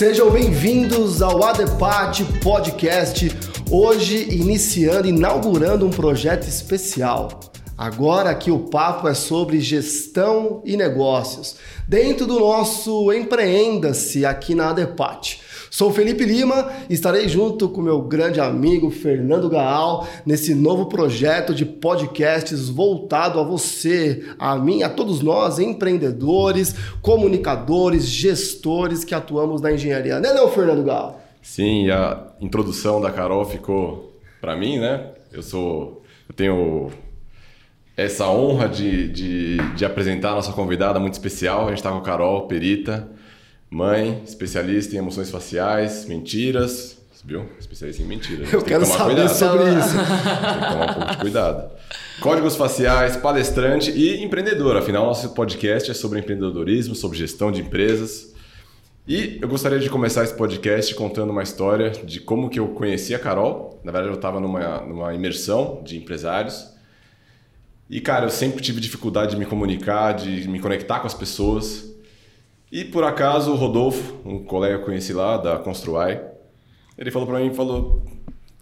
Sejam bem-vindos ao Adepate Podcast. Hoje iniciando, inaugurando um projeto especial. Agora aqui o papo é sobre gestão e negócios, dentro do nosso Empreenda-se aqui na Adepate. Sou Felipe Lima e estarei junto com meu grande amigo Fernando Gaal nesse novo projeto de podcasts voltado a você, a mim, a todos nós, empreendedores, comunicadores, gestores que atuamos na engenharia. Não é não, Fernando Gaal? Sim, a introdução da Carol ficou para mim, né? Eu sou. Eu tenho essa honra de, de, de apresentar a nossa convidada muito especial. A gente está com a Carol, perita Mãe, especialista em emoções faciais, mentiras. Viu? Especialista em mentiras. Eu quero saber cuidado. sobre isso. Tem que tomar um pouco de cuidado. Códigos faciais, palestrante e empreendedor. Afinal, nosso podcast é sobre empreendedorismo, sobre gestão de empresas. E eu gostaria de começar esse podcast contando uma história de como que eu conheci a Carol. Na verdade, eu estava numa, numa imersão de empresários. E, cara, eu sempre tive dificuldade de me comunicar, de me conectar com as pessoas. E por acaso o Rodolfo, um colega que eu conheci lá da Construai, ele falou para mim, falou,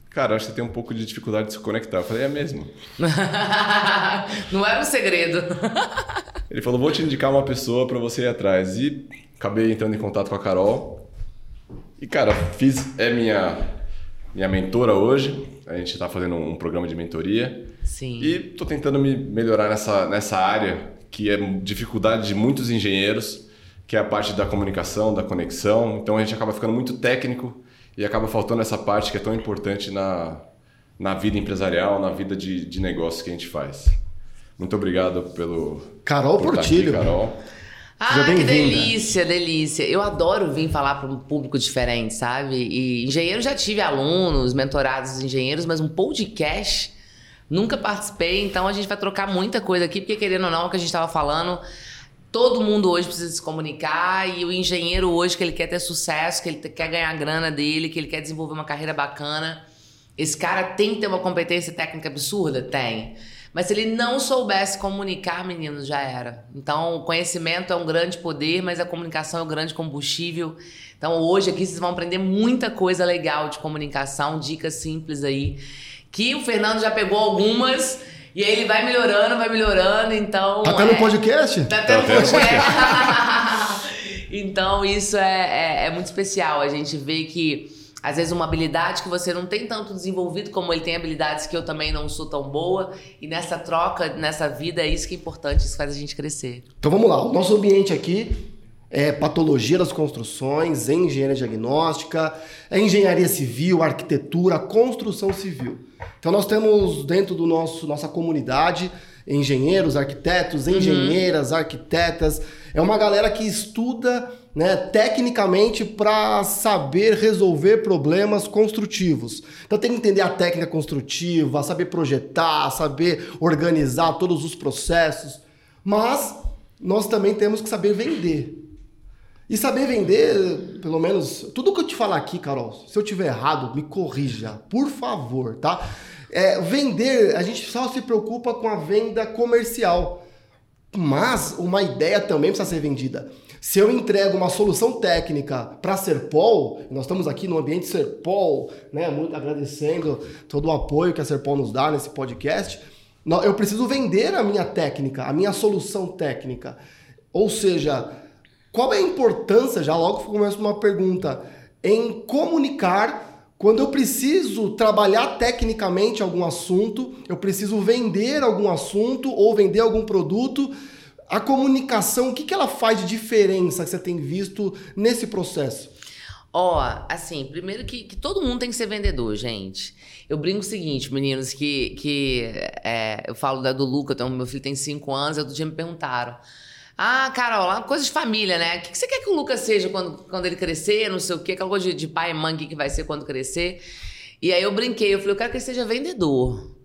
cara, acho que você tem um pouco de dificuldade de se conectar. Eu falei, é mesmo. Não era um segredo. ele falou, vou te indicar uma pessoa para você ir atrás. E acabei entrando em contato com a Carol. E cara, fiz é minha minha mentora hoje. A gente está fazendo um programa de mentoria. Sim. E tô tentando me melhorar nessa nessa área que é dificuldade de muitos engenheiros que é a parte da comunicação, da conexão. Então a gente acaba ficando muito técnico e acaba faltando essa parte que é tão importante na, na vida empresarial, na vida de, de negócio que a gente faz. Muito obrigado pelo. Carol por Portilho. Aqui, Carol. Ah, que delícia, delícia. Eu adoro vir falar para um público diferente, sabe? E engenheiro já tive alunos, mentorados engenheiros, mas um podcast nunca participei, então a gente vai trocar muita coisa aqui, porque querendo ou não, é o que a gente estava falando, Todo mundo hoje precisa se comunicar e o engenheiro hoje que ele quer ter sucesso, que ele quer ganhar a grana dele, que ele quer desenvolver uma carreira bacana, esse cara tem que ter uma competência técnica absurda? Tem. Mas se ele não soubesse comunicar, meninos, já era. Então, o conhecimento é um grande poder, mas a comunicação é um grande combustível. Então, hoje aqui vocês vão aprender muita coisa legal de comunicação, dicas simples aí, que o Fernando já pegou algumas e aí ele vai melhorando, vai melhorando, então. Tá até no é podcast? Tá até no tá podcast. então isso é, é, é muito especial. A gente vê que às vezes uma habilidade que você não tem tanto desenvolvido como ele tem habilidades que eu também não sou tão boa e nessa troca nessa vida é isso que é importante isso faz a gente crescer então vamos lá o nosso ambiente aqui é patologia das construções engenharia diagnóstica é engenharia civil arquitetura construção civil então nós temos dentro do nosso nossa comunidade engenheiros, arquitetos, uhum. engenheiras, uhum. arquitetas. É uma galera que estuda né, tecnicamente para saber resolver problemas construtivos. Então tem que entender a técnica construtiva, saber projetar, saber organizar todos os processos. Mas nós também temos que saber vender. E saber vender, pelo menos, tudo que eu te falar aqui, Carol, se eu tiver errado, me corrija, por favor, tá? É, vender, a gente só se preocupa com a venda comercial. Mas uma ideia também precisa ser vendida. Se eu entrego uma solução técnica para Serpol, nós estamos aqui no ambiente Serpol, né, muito agradecendo todo o apoio que a Serpol nos dá nesse podcast, eu preciso vender a minha técnica, a minha solução técnica. Ou seja, qual é a importância, já logo começo uma pergunta, em comunicar quando eu preciso trabalhar tecnicamente algum assunto, eu preciso vender algum assunto ou vender algum produto, a comunicação, o que, que ela faz de diferença que você tem visto nesse processo? Ó, oh, assim, primeiro que, que, todo mundo tem que ser vendedor, gente. Eu brinco o seguinte, meninos, que, que é, eu falo da do Luca, então, meu filho tem 5 anos, outro dia me perguntaram. Ah, Carol, uma coisa de família, né? O que você quer que o Lucas seja quando, quando ele crescer? Não sei o quê, aquela coisa de, de pai e mãe, que vai ser quando crescer. E aí eu brinquei, eu falei, eu quero que ele seja vendedor.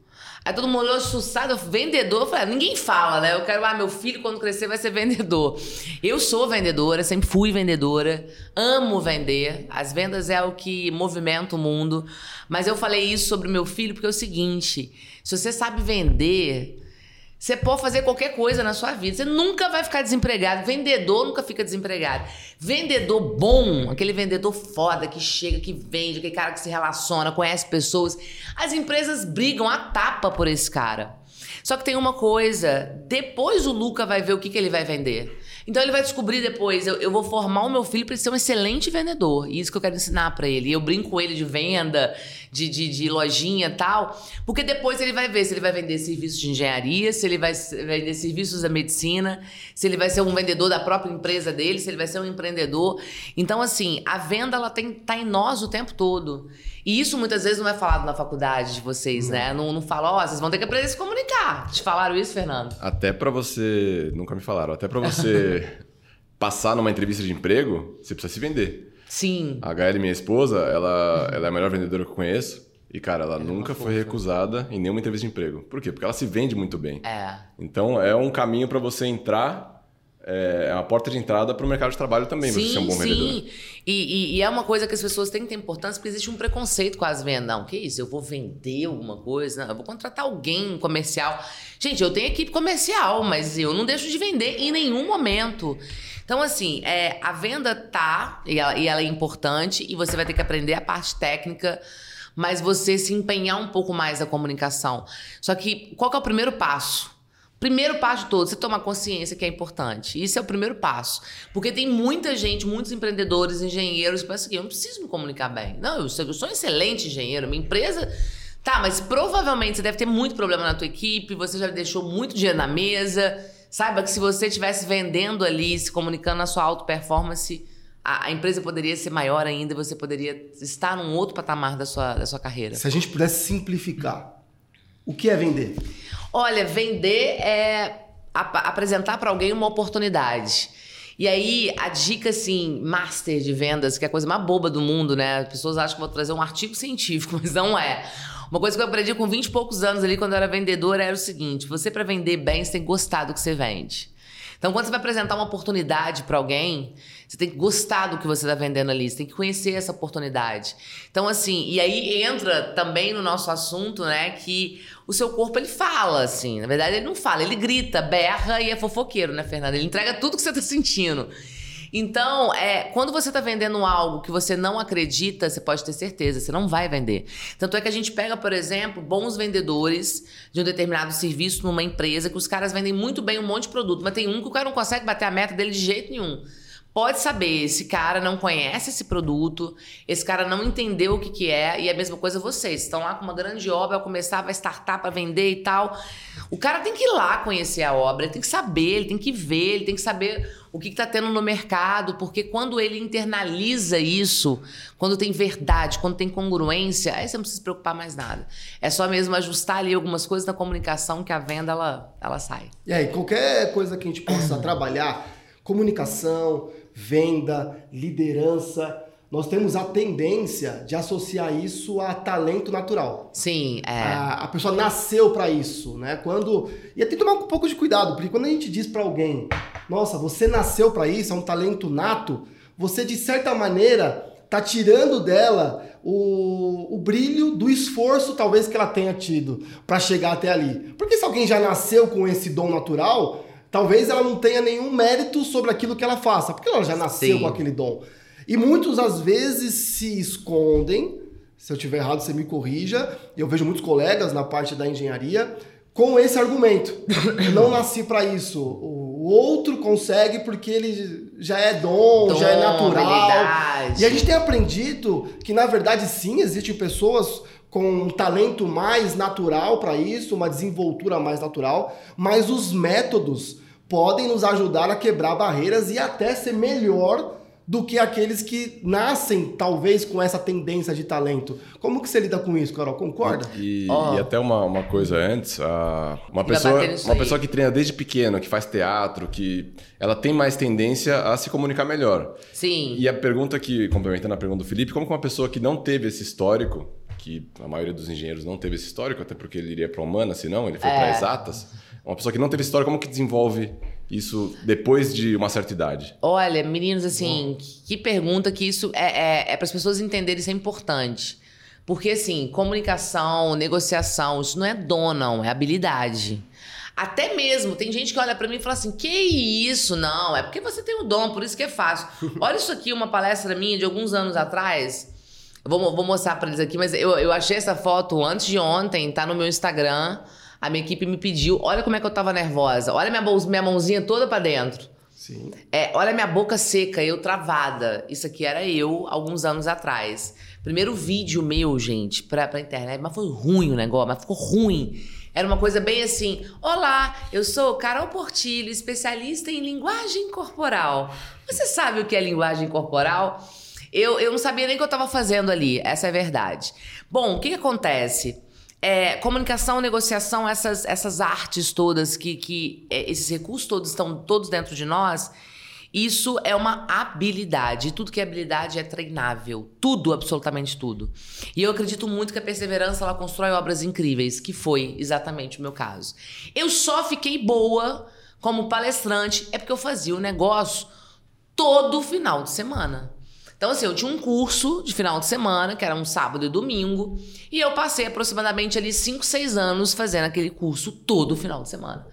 Aí todo mundo olhou assusado, vendedor. Eu falei, ah, ninguém fala, né? Eu quero, ah, meu filho quando crescer vai ser vendedor. Eu sou vendedora, sempre fui vendedora, amo vender. As vendas é o que movimenta o mundo. Mas eu falei isso sobre meu filho porque é o seguinte: se você sabe vender, Você pode fazer qualquer coisa na sua vida. Você nunca vai ficar desempregado. Vendedor nunca fica desempregado. Vendedor bom, aquele vendedor foda que chega, que vende, aquele cara que se relaciona, conhece pessoas. As empresas brigam a tapa por esse cara. Só que tem uma coisa: depois o Luca vai ver o que, que ele vai vender. Então ele vai descobrir depois, eu, eu vou formar o meu filho para ser um excelente vendedor. E isso que eu quero ensinar para ele. E eu brinco com ele de venda, de, de, de lojinha e tal, porque depois ele vai ver se ele vai vender serviços de engenharia, se ele vai vender serviços da medicina, se ele vai ser um vendedor da própria empresa dele, se ele vai ser um empreendedor. Então, assim, a venda ela tem, tá em nós o tempo todo. E isso muitas vezes não é falado na faculdade de vocês, não. né? Não, não fala, ó, oh, vocês vão ter que aprender a se comunicar. Te falaram isso, Fernando? Até para você. Nunca me falaram. Até para você passar numa entrevista de emprego, você precisa se vender. Sim. A Gael, minha esposa, ela, ela é a melhor vendedora que eu conheço. E, cara, ela, ela nunca foi recusada em nenhuma entrevista de emprego. Por quê? Porque ela se vende muito bem. É. Então, é um caminho para você entrar é, é uma porta de entrada para o mercado de trabalho também, sim, você ser um bom vendedor. Sim, e, e, e, é uma coisa que as pessoas têm que ter importância, porque existe um preconceito com as vendas. Não, que isso? Eu vou vender alguma coisa? Não, eu vou contratar alguém comercial. Gente, eu tenho equipe comercial, mas eu não deixo de vender em nenhum momento. Então, assim, é, a venda tá, e ela, e ela é importante, e você vai ter que aprender a parte técnica mas você se empenhar um pouco mais na comunicação. Só que qual que é o primeiro passo? Primeiro passo de todo, você tomar consciência que é importante. Isso é o primeiro passo. Porque tem muita gente, muitos empreendedores, engenheiros, que pensam que eu não preciso me comunicar bem. Não, eu sou, eu sou um excelente engenheiro, minha empresa. Tá, mas provavelmente você deve ter muito problema na tua equipe, você já deixou muito dinheiro na mesa. Saiba que se você estivesse vendendo ali, se comunicando na sua auto performance, a, a, empresa poderia ser maior ainda e você poderia estar num outro patamar da sua, da sua carreira. Se a gente pudesse simplificar, o que é vender? Olha, vender é ap apresentar para alguém uma oportunidade. E aí, a dica, assim, master de vendas, que é a coisa mais boba do mundo, né? As pessoas acham que vou trazer um artigo científico, mas não é. Uma coisa que eu aprendi com 20 e poucos anos ali, quando eu era vendedora, era o seguinte: você, para vender bem, você tem que gostar do que você vende. Então, quando você vai apresentar uma oportunidade para alguém, você tem que gostar do que você está vendendo ali, você tem que conhecer essa oportunidade. Então, assim, e aí entra também no nosso assunto, né, que o seu corpo ele fala, assim. Na verdade, ele não fala, ele grita, berra e é fofoqueiro, né, Fernanda? Ele entrega tudo que você está sentindo. Então, é, quando você está vendendo algo que você não acredita, você pode ter certeza, você não vai vender. Tanto é que a gente pega, por exemplo, bons vendedores de um determinado serviço numa empresa que os caras vendem muito bem um monte de produto, mas tem um que o cara não consegue bater a meta dele de jeito nenhum pode saber, esse cara não conhece esse produto, esse cara não entendeu o que, que é, e é a mesma coisa vocês. Estão lá com uma grande obra, vai começar, vai startar para vender e tal. O cara tem que ir lá conhecer a obra, ele tem que saber, ele tem que ver, ele tem que saber o que está tendo no mercado, porque quando ele internaliza isso, quando tem verdade, quando tem congruência, aí você não precisa se preocupar mais nada. É só mesmo ajustar ali algumas coisas na comunicação que a venda ela, ela sai. E aí, qualquer coisa que a gente possa trabalhar, comunicação, venda, liderança, nós temos a tendência de associar isso a talento natural. Sim, é. A, a pessoa nasceu para isso, né? Quando e tem que tomar um pouco de cuidado, porque quando a gente diz para alguém, nossa, você nasceu para isso, é um talento nato, você de certa maneira tá tirando dela o, o brilho do esforço talvez que ela tenha tido para chegar até ali. Porque se alguém já nasceu com esse dom natural, talvez ela não tenha nenhum mérito sobre aquilo que ela faça, porque ela já nasceu Sim. com aquele dom. E muitos às vezes se escondem, se eu tiver errado você me corrija, eu vejo muitos colegas na parte da engenharia com esse argumento. Eu não nasci para isso. O outro consegue porque ele já é dom, dom já é natural. Habilidade. E a gente tem aprendido que na verdade sim, existem pessoas com um talento mais natural para isso, uma desenvoltura mais natural, mas os métodos podem nos ajudar a quebrar barreiras e até ser melhor do que aqueles que nascem, talvez, com essa tendência de talento. Como que você lida com isso, Carol? Concorda? E, oh. e até uma, uma coisa antes, uma, pessoa, uma pessoa que treina desde pequeno, que faz teatro, que ela tem mais tendência a se comunicar melhor. Sim. E a pergunta que, complementando a pergunta do Felipe, como que uma pessoa que não teve esse histórico, que a maioria dos engenheiros não teve esse histórico, até porque ele iria para humanas, senão ele foi é. para exatas, uma pessoa que não teve esse histórico, como que desenvolve isso depois de uma certa idade? Olha, meninos, assim, que pergunta que isso é, é, é para as pessoas entenderem, isso é importante. Porque, assim, comunicação, negociação, isso não é dom, não, é habilidade. Até mesmo, tem gente que olha para mim e fala assim: que isso? Não, é porque você tem o dom, por isso que é fácil. Olha isso aqui, uma palestra minha de alguns anos atrás. Eu vou, vou mostrar para eles aqui, mas eu, eu achei essa foto antes de ontem, tá no meu Instagram. A minha equipe me pediu. Olha como é que eu tava nervosa. Olha minha, minha mãozinha toda para dentro. Sim. É, olha minha boca seca, eu travada. Isso aqui era eu alguns anos atrás. Primeiro vídeo meu, gente, pra, pra internet, mas foi ruim o negócio, mas ficou ruim. Era uma coisa bem assim: Olá, eu sou Carol Portilho, especialista em linguagem corporal. Você sabe o que é linguagem corporal? Eu, eu não sabia nem o que eu estava fazendo ali, essa é a verdade. Bom, o que, que acontece? É, comunicação, negociação, essas, essas artes todas, que, que é, esses recursos todos estão todos dentro de nós, isso é uma habilidade. Tudo que é habilidade é treinável. Tudo, absolutamente tudo. E eu acredito muito que a perseverança ela constrói obras incríveis, que foi exatamente o meu caso. Eu só fiquei boa como palestrante é porque eu fazia o negócio todo final de semana. Então, assim, eu tinha um curso de final de semana, que era um sábado e domingo, e eu passei aproximadamente ali 5, 6 anos fazendo aquele curso todo final de semana.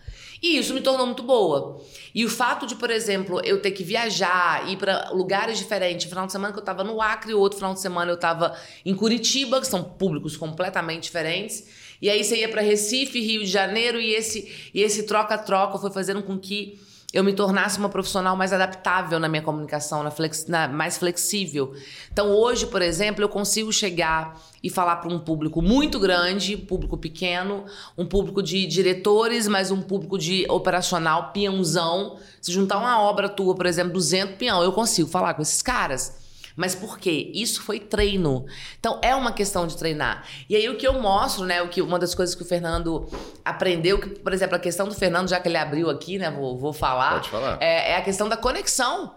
E isso me tornou muito boa. E o fato de, por exemplo, eu ter que viajar, ir para lugares diferentes, final de semana que eu estava no Acre, outro final de semana eu estava em Curitiba, que são públicos completamente diferentes. E aí você ia para Recife, Rio de Janeiro, e esse e esse troca-troca foi fazendo com que eu me tornasse uma profissional mais adaptável na minha comunicação, na flex, na, mais flexível. Então, hoje, por exemplo, eu consigo chegar e falar para um público muito grande, público pequeno, um público de diretores, mas um público de operacional, peãozão. Se juntar uma obra tua, por exemplo, 200 peão, eu consigo falar com esses caras. Mas por quê? Isso foi treino. Então é uma questão de treinar. E aí o que eu mostro, né? O que, uma das coisas que o Fernando aprendeu, que, por exemplo, a questão do Fernando, já que ele abriu aqui, né? Vou, vou falar. Pode falar. É, é a questão da conexão.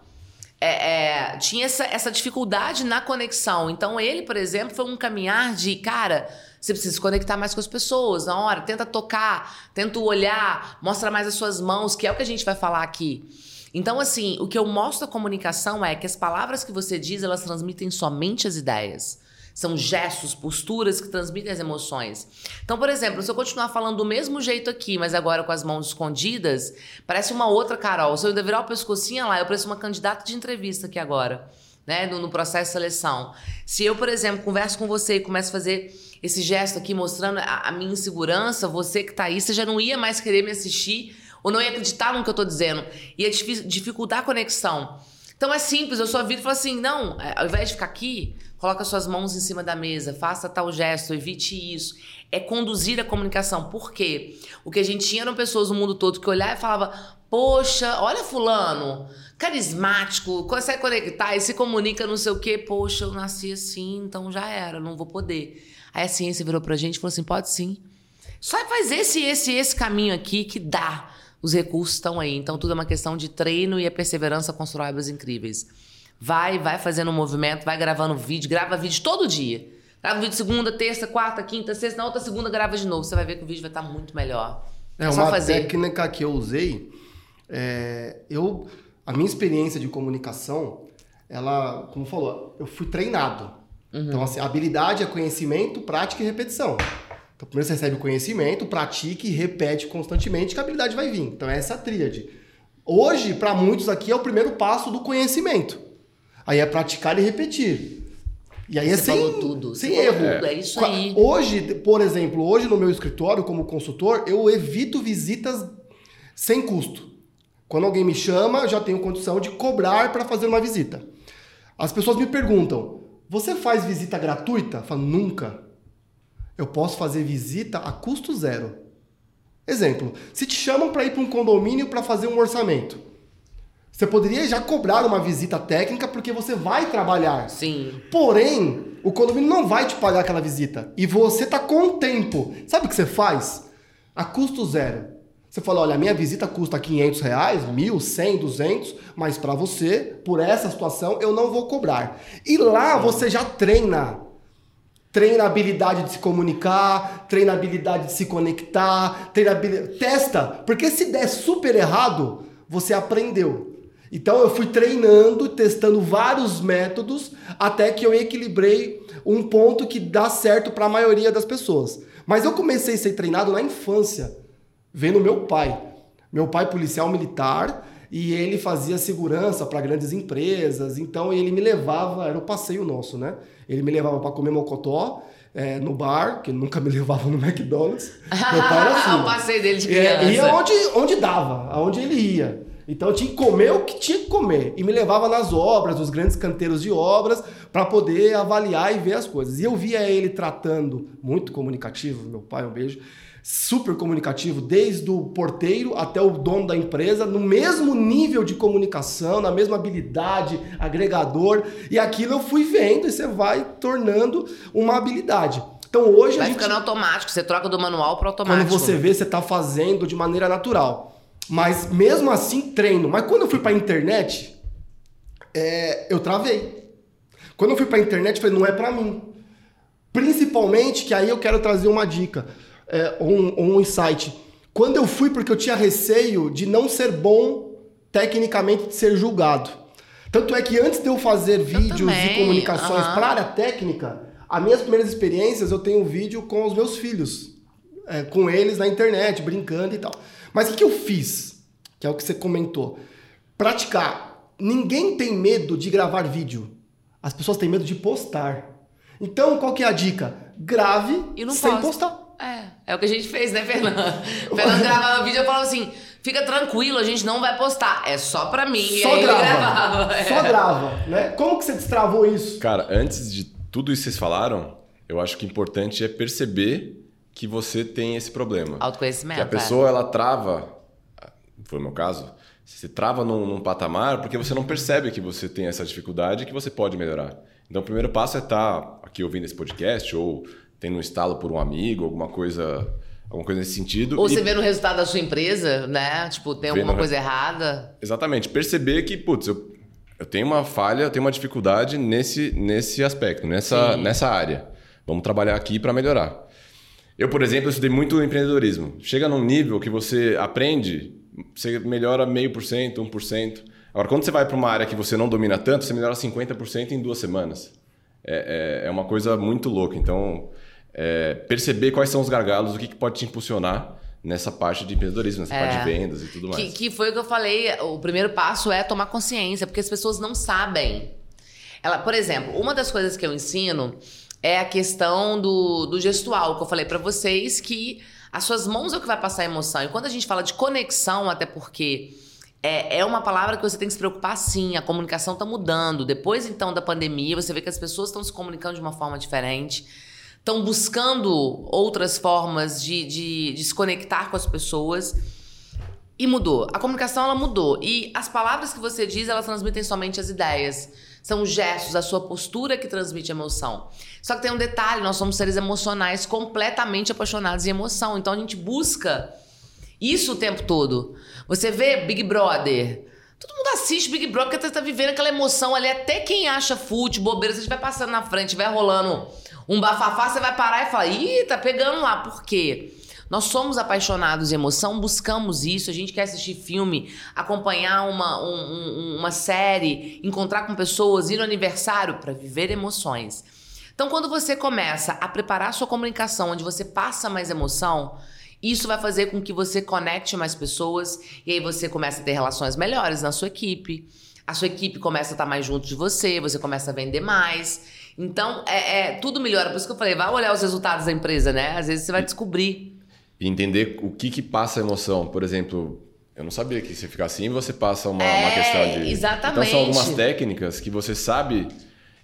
É, é, tinha essa, essa dificuldade na conexão. Então, ele, por exemplo, foi um caminhar de, cara, você precisa se conectar mais com as pessoas na hora, tenta tocar, tenta olhar, mostra mais as suas mãos, que é o que a gente vai falar aqui. Então, assim, o que eu mostro da comunicação é que as palavras que você diz, elas transmitem somente as ideias. São gestos, posturas que transmitem as emoções. Então, por exemplo, se eu continuar falando do mesmo jeito aqui, mas agora com as mãos escondidas, parece uma outra Carol. Se eu ainda virar o pescocinho lá, eu pareço uma candidata de entrevista aqui agora. Né, no, no, processo de seleção. Se eu, por exemplo, converso com você e começo a fazer esse gesto aqui mostrando a, a minha insegurança, você que está aí, você já não ia mais querer me assistir ou não ia acreditar no que eu tô dizendo, ia dificultar a conexão. Então é simples, eu só viro e falo assim: não, é, ao invés de ficar aqui, coloca suas mãos em cima da mesa, faça tal gesto, evite isso. É conduzir a comunicação. Por quê? O que a gente tinha eram pessoas no mundo todo que olhavam e falavam: poxa, olha Fulano, carismático, consegue conectar e se comunica não sei o quê. Poxa, eu nasci assim, então já era, não vou poder. Aí a ciência virou pra gente e falou assim: pode sim. Só faz esse, esse, esse caminho aqui que dá os recursos estão aí. Então, tudo é uma questão de treino e a perseverança constrói obras incríveis. Vai, vai fazendo um movimento, vai gravando vídeo, grava vídeo todo dia. Grava vídeo segunda, terça, quarta, quinta, sexta, na outra segunda grava de novo. Você vai ver que o vídeo vai estar muito melhor. É, é uma fazer. técnica que eu usei. É, eu, a minha experiência de comunicação, ela, como falou, eu fui treinado. Uhum. Então, assim, habilidade é conhecimento, prática e repetição. Então, primeiro você recebe o conhecimento, pratique e repete constantemente que a habilidade vai vir. Então, é essa tríade. Hoje, para muitos aqui, é o primeiro passo do conhecimento. Aí é praticar e repetir. E aí é você sem, falou tudo. sem erro. É. é isso aí. Hoje, por exemplo, hoje no meu escritório, como consultor, eu evito visitas sem custo. Quando alguém me chama, eu já tenho condição de cobrar para fazer uma visita. As pessoas me perguntam: você faz visita gratuita? Eu falo, nunca. Eu posso fazer visita a custo zero. Exemplo, se te chamam para ir para um condomínio para fazer um orçamento, você poderia já cobrar uma visita técnica porque você vai trabalhar. Sim. Porém, o condomínio não vai te pagar aquela visita. E você tá com o tempo. Sabe o que você faz? A custo zero. Você fala, olha, a minha visita custa 500 reais, mil, 100, 200, mas para você, por essa situação, eu não vou cobrar. E lá você já treina treina a habilidade de se comunicar, treina a habilidade de se conectar, treina habilidade... testa, porque se der super errado, você aprendeu. Então eu fui treinando, testando vários métodos até que eu equilibrei um ponto que dá certo para a maioria das pessoas. Mas eu comecei a ser treinado na infância. Vem no meu pai. Meu pai policial militar e ele fazia segurança para grandes empresas. Então ele me levava, era o passeio nosso, né? Ele me levava para comer mocotó é, no bar, que nunca me levava no McDonald's. Meu pai era assim. o passeio dele de criança. É, ia onde, onde dava, aonde ele ia. Então eu tinha que comer o que tinha que comer. E me levava nas obras, nos grandes canteiros de obras, para poder avaliar e ver as coisas. E eu via ele tratando, muito comunicativo, meu pai, um beijo, super comunicativo, desde o porteiro até o dono da empresa, no mesmo nível de comunicação, na mesma habilidade, agregador. E aquilo eu fui vendo e você vai tornando uma habilidade. Então hoje vai a gente... ficando automático, você troca do manual para automático. Quando você vê, você está fazendo de maneira natural. Mas mesmo assim, treino. Mas quando eu fui para a internet, é, eu travei. Quando eu fui para a internet, eu falei, não é para mim. Principalmente, que aí eu quero trazer uma dica, é, um, um insight. Quando eu fui, porque eu tinha receio de não ser bom tecnicamente, de ser julgado. Tanto é que antes de eu fazer vídeos e comunicações uhum. para a área técnica, as minhas primeiras experiências eu tenho um vídeo com os meus filhos, é, com eles na internet, brincando e tal. Mas o que, que eu fiz? Que é o que você comentou. Praticar. Ninguém tem medo de gravar vídeo. As pessoas têm medo de postar. Então, qual que é a dica? Grave e não sem posta. postar. É, é o que a gente fez, né, Fernando? Fernando gravava vídeo e falava assim: fica tranquilo, a gente não vai postar. É só pra mim. Só grava. É. Só grava, né? Como que você destravou isso? Cara, antes de tudo isso que vocês falaram, eu acho que o importante é perceber que você tem esse problema. Autoconhecimento. Que a pessoa, é. ela trava, foi o meu caso, você trava num, num, patamar porque você não percebe que você tem essa dificuldade e que você pode melhorar. Então, o primeiro passo é estar tá aqui ouvindo esse podcast ou tendo um estalo por um amigo, alguma coisa, alguma coisa nesse sentido. Ou e... você vê no resultado da sua empresa, né? Tipo, tem alguma coisa errada. Exatamente. Perceber que, putz, eu, eu tenho uma falha, eu tenho uma dificuldade nesse, nesse aspecto, nessa, nessa área. Vamos trabalhar aqui para melhorar. Eu, por exemplo, estudei muito empreendedorismo. Chega num nível que você aprende, você melhora meio por cento, um por cento. Agora, quando você vai para uma área que você não domina tanto, você melhora 50% em duas semanas. É, é, é, uma coisa muito louca. Então, é, perceber quais são os gargalos, o que, que pode te impulsionar nessa parte de empreendedorismo, nessa é, parte de vendas e tudo mais. Que, que foi o que eu falei. O primeiro passo é tomar consciência, porque as pessoas não sabem. Ela, por exemplo, uma das coisas que eu ensino é a questão do, do gestual, que eu falei para vocês, que as suas mãos é o que vai passar a emoção. E quando a gente fala de conexão, até porque é, é uma palavra que você tem que se preocupar sim, a comunicação está mudando. Depois, então, da pandemia, você vê que as pessoas estão se comunicando de uma forma diferente, estão buscando outras formas de, de, de se conectar com as pessoas. E mudou. A comunicação, ela mudou. E as palavras que você diz, elas transmitem somente as ideias. São os gestos, a sua postura que transmite emoção. Só que tem um detalhe: nós somos seres emocionais completamente apaixonados em emoção. Então a gente busca isso o tempo todo. Você vê Big Brother. Todo mundo assiste Big Brother porque tá vivendo aquela emoção ali. Até quem acha fute, bobeira, você vai passando na frente, vai rolando um bafafá, você vai parar e falar: ih, tá pegando lá. Por quê? Nós somos apaixonados em emoção, buscamos isso, a gente quer assistir filme, acompanhar uma, um, uma série, encontrar com pessoas, ir no aniversário para viver emoções. Então, quando você começa a preparar a sua comunicação, onde você passa mais emoção, isso vai fazer com que você conecte mais pessoas e aí você começa a ter relações melhores na sua equipe. A sua equipe começa a estar mais junto de você, você começa a vender mais. Então, é, é tudo melhora. Por isso que eu falei, vai olhar os resultados da empresa, né? Às vezes você vai descobrir e entender o que, que passa a emoção. Por exemplo, eu não sabia que se ficar assim, você passa uma, é, uma questão de. Exatamente. Então são algumas técnicas que você sabe.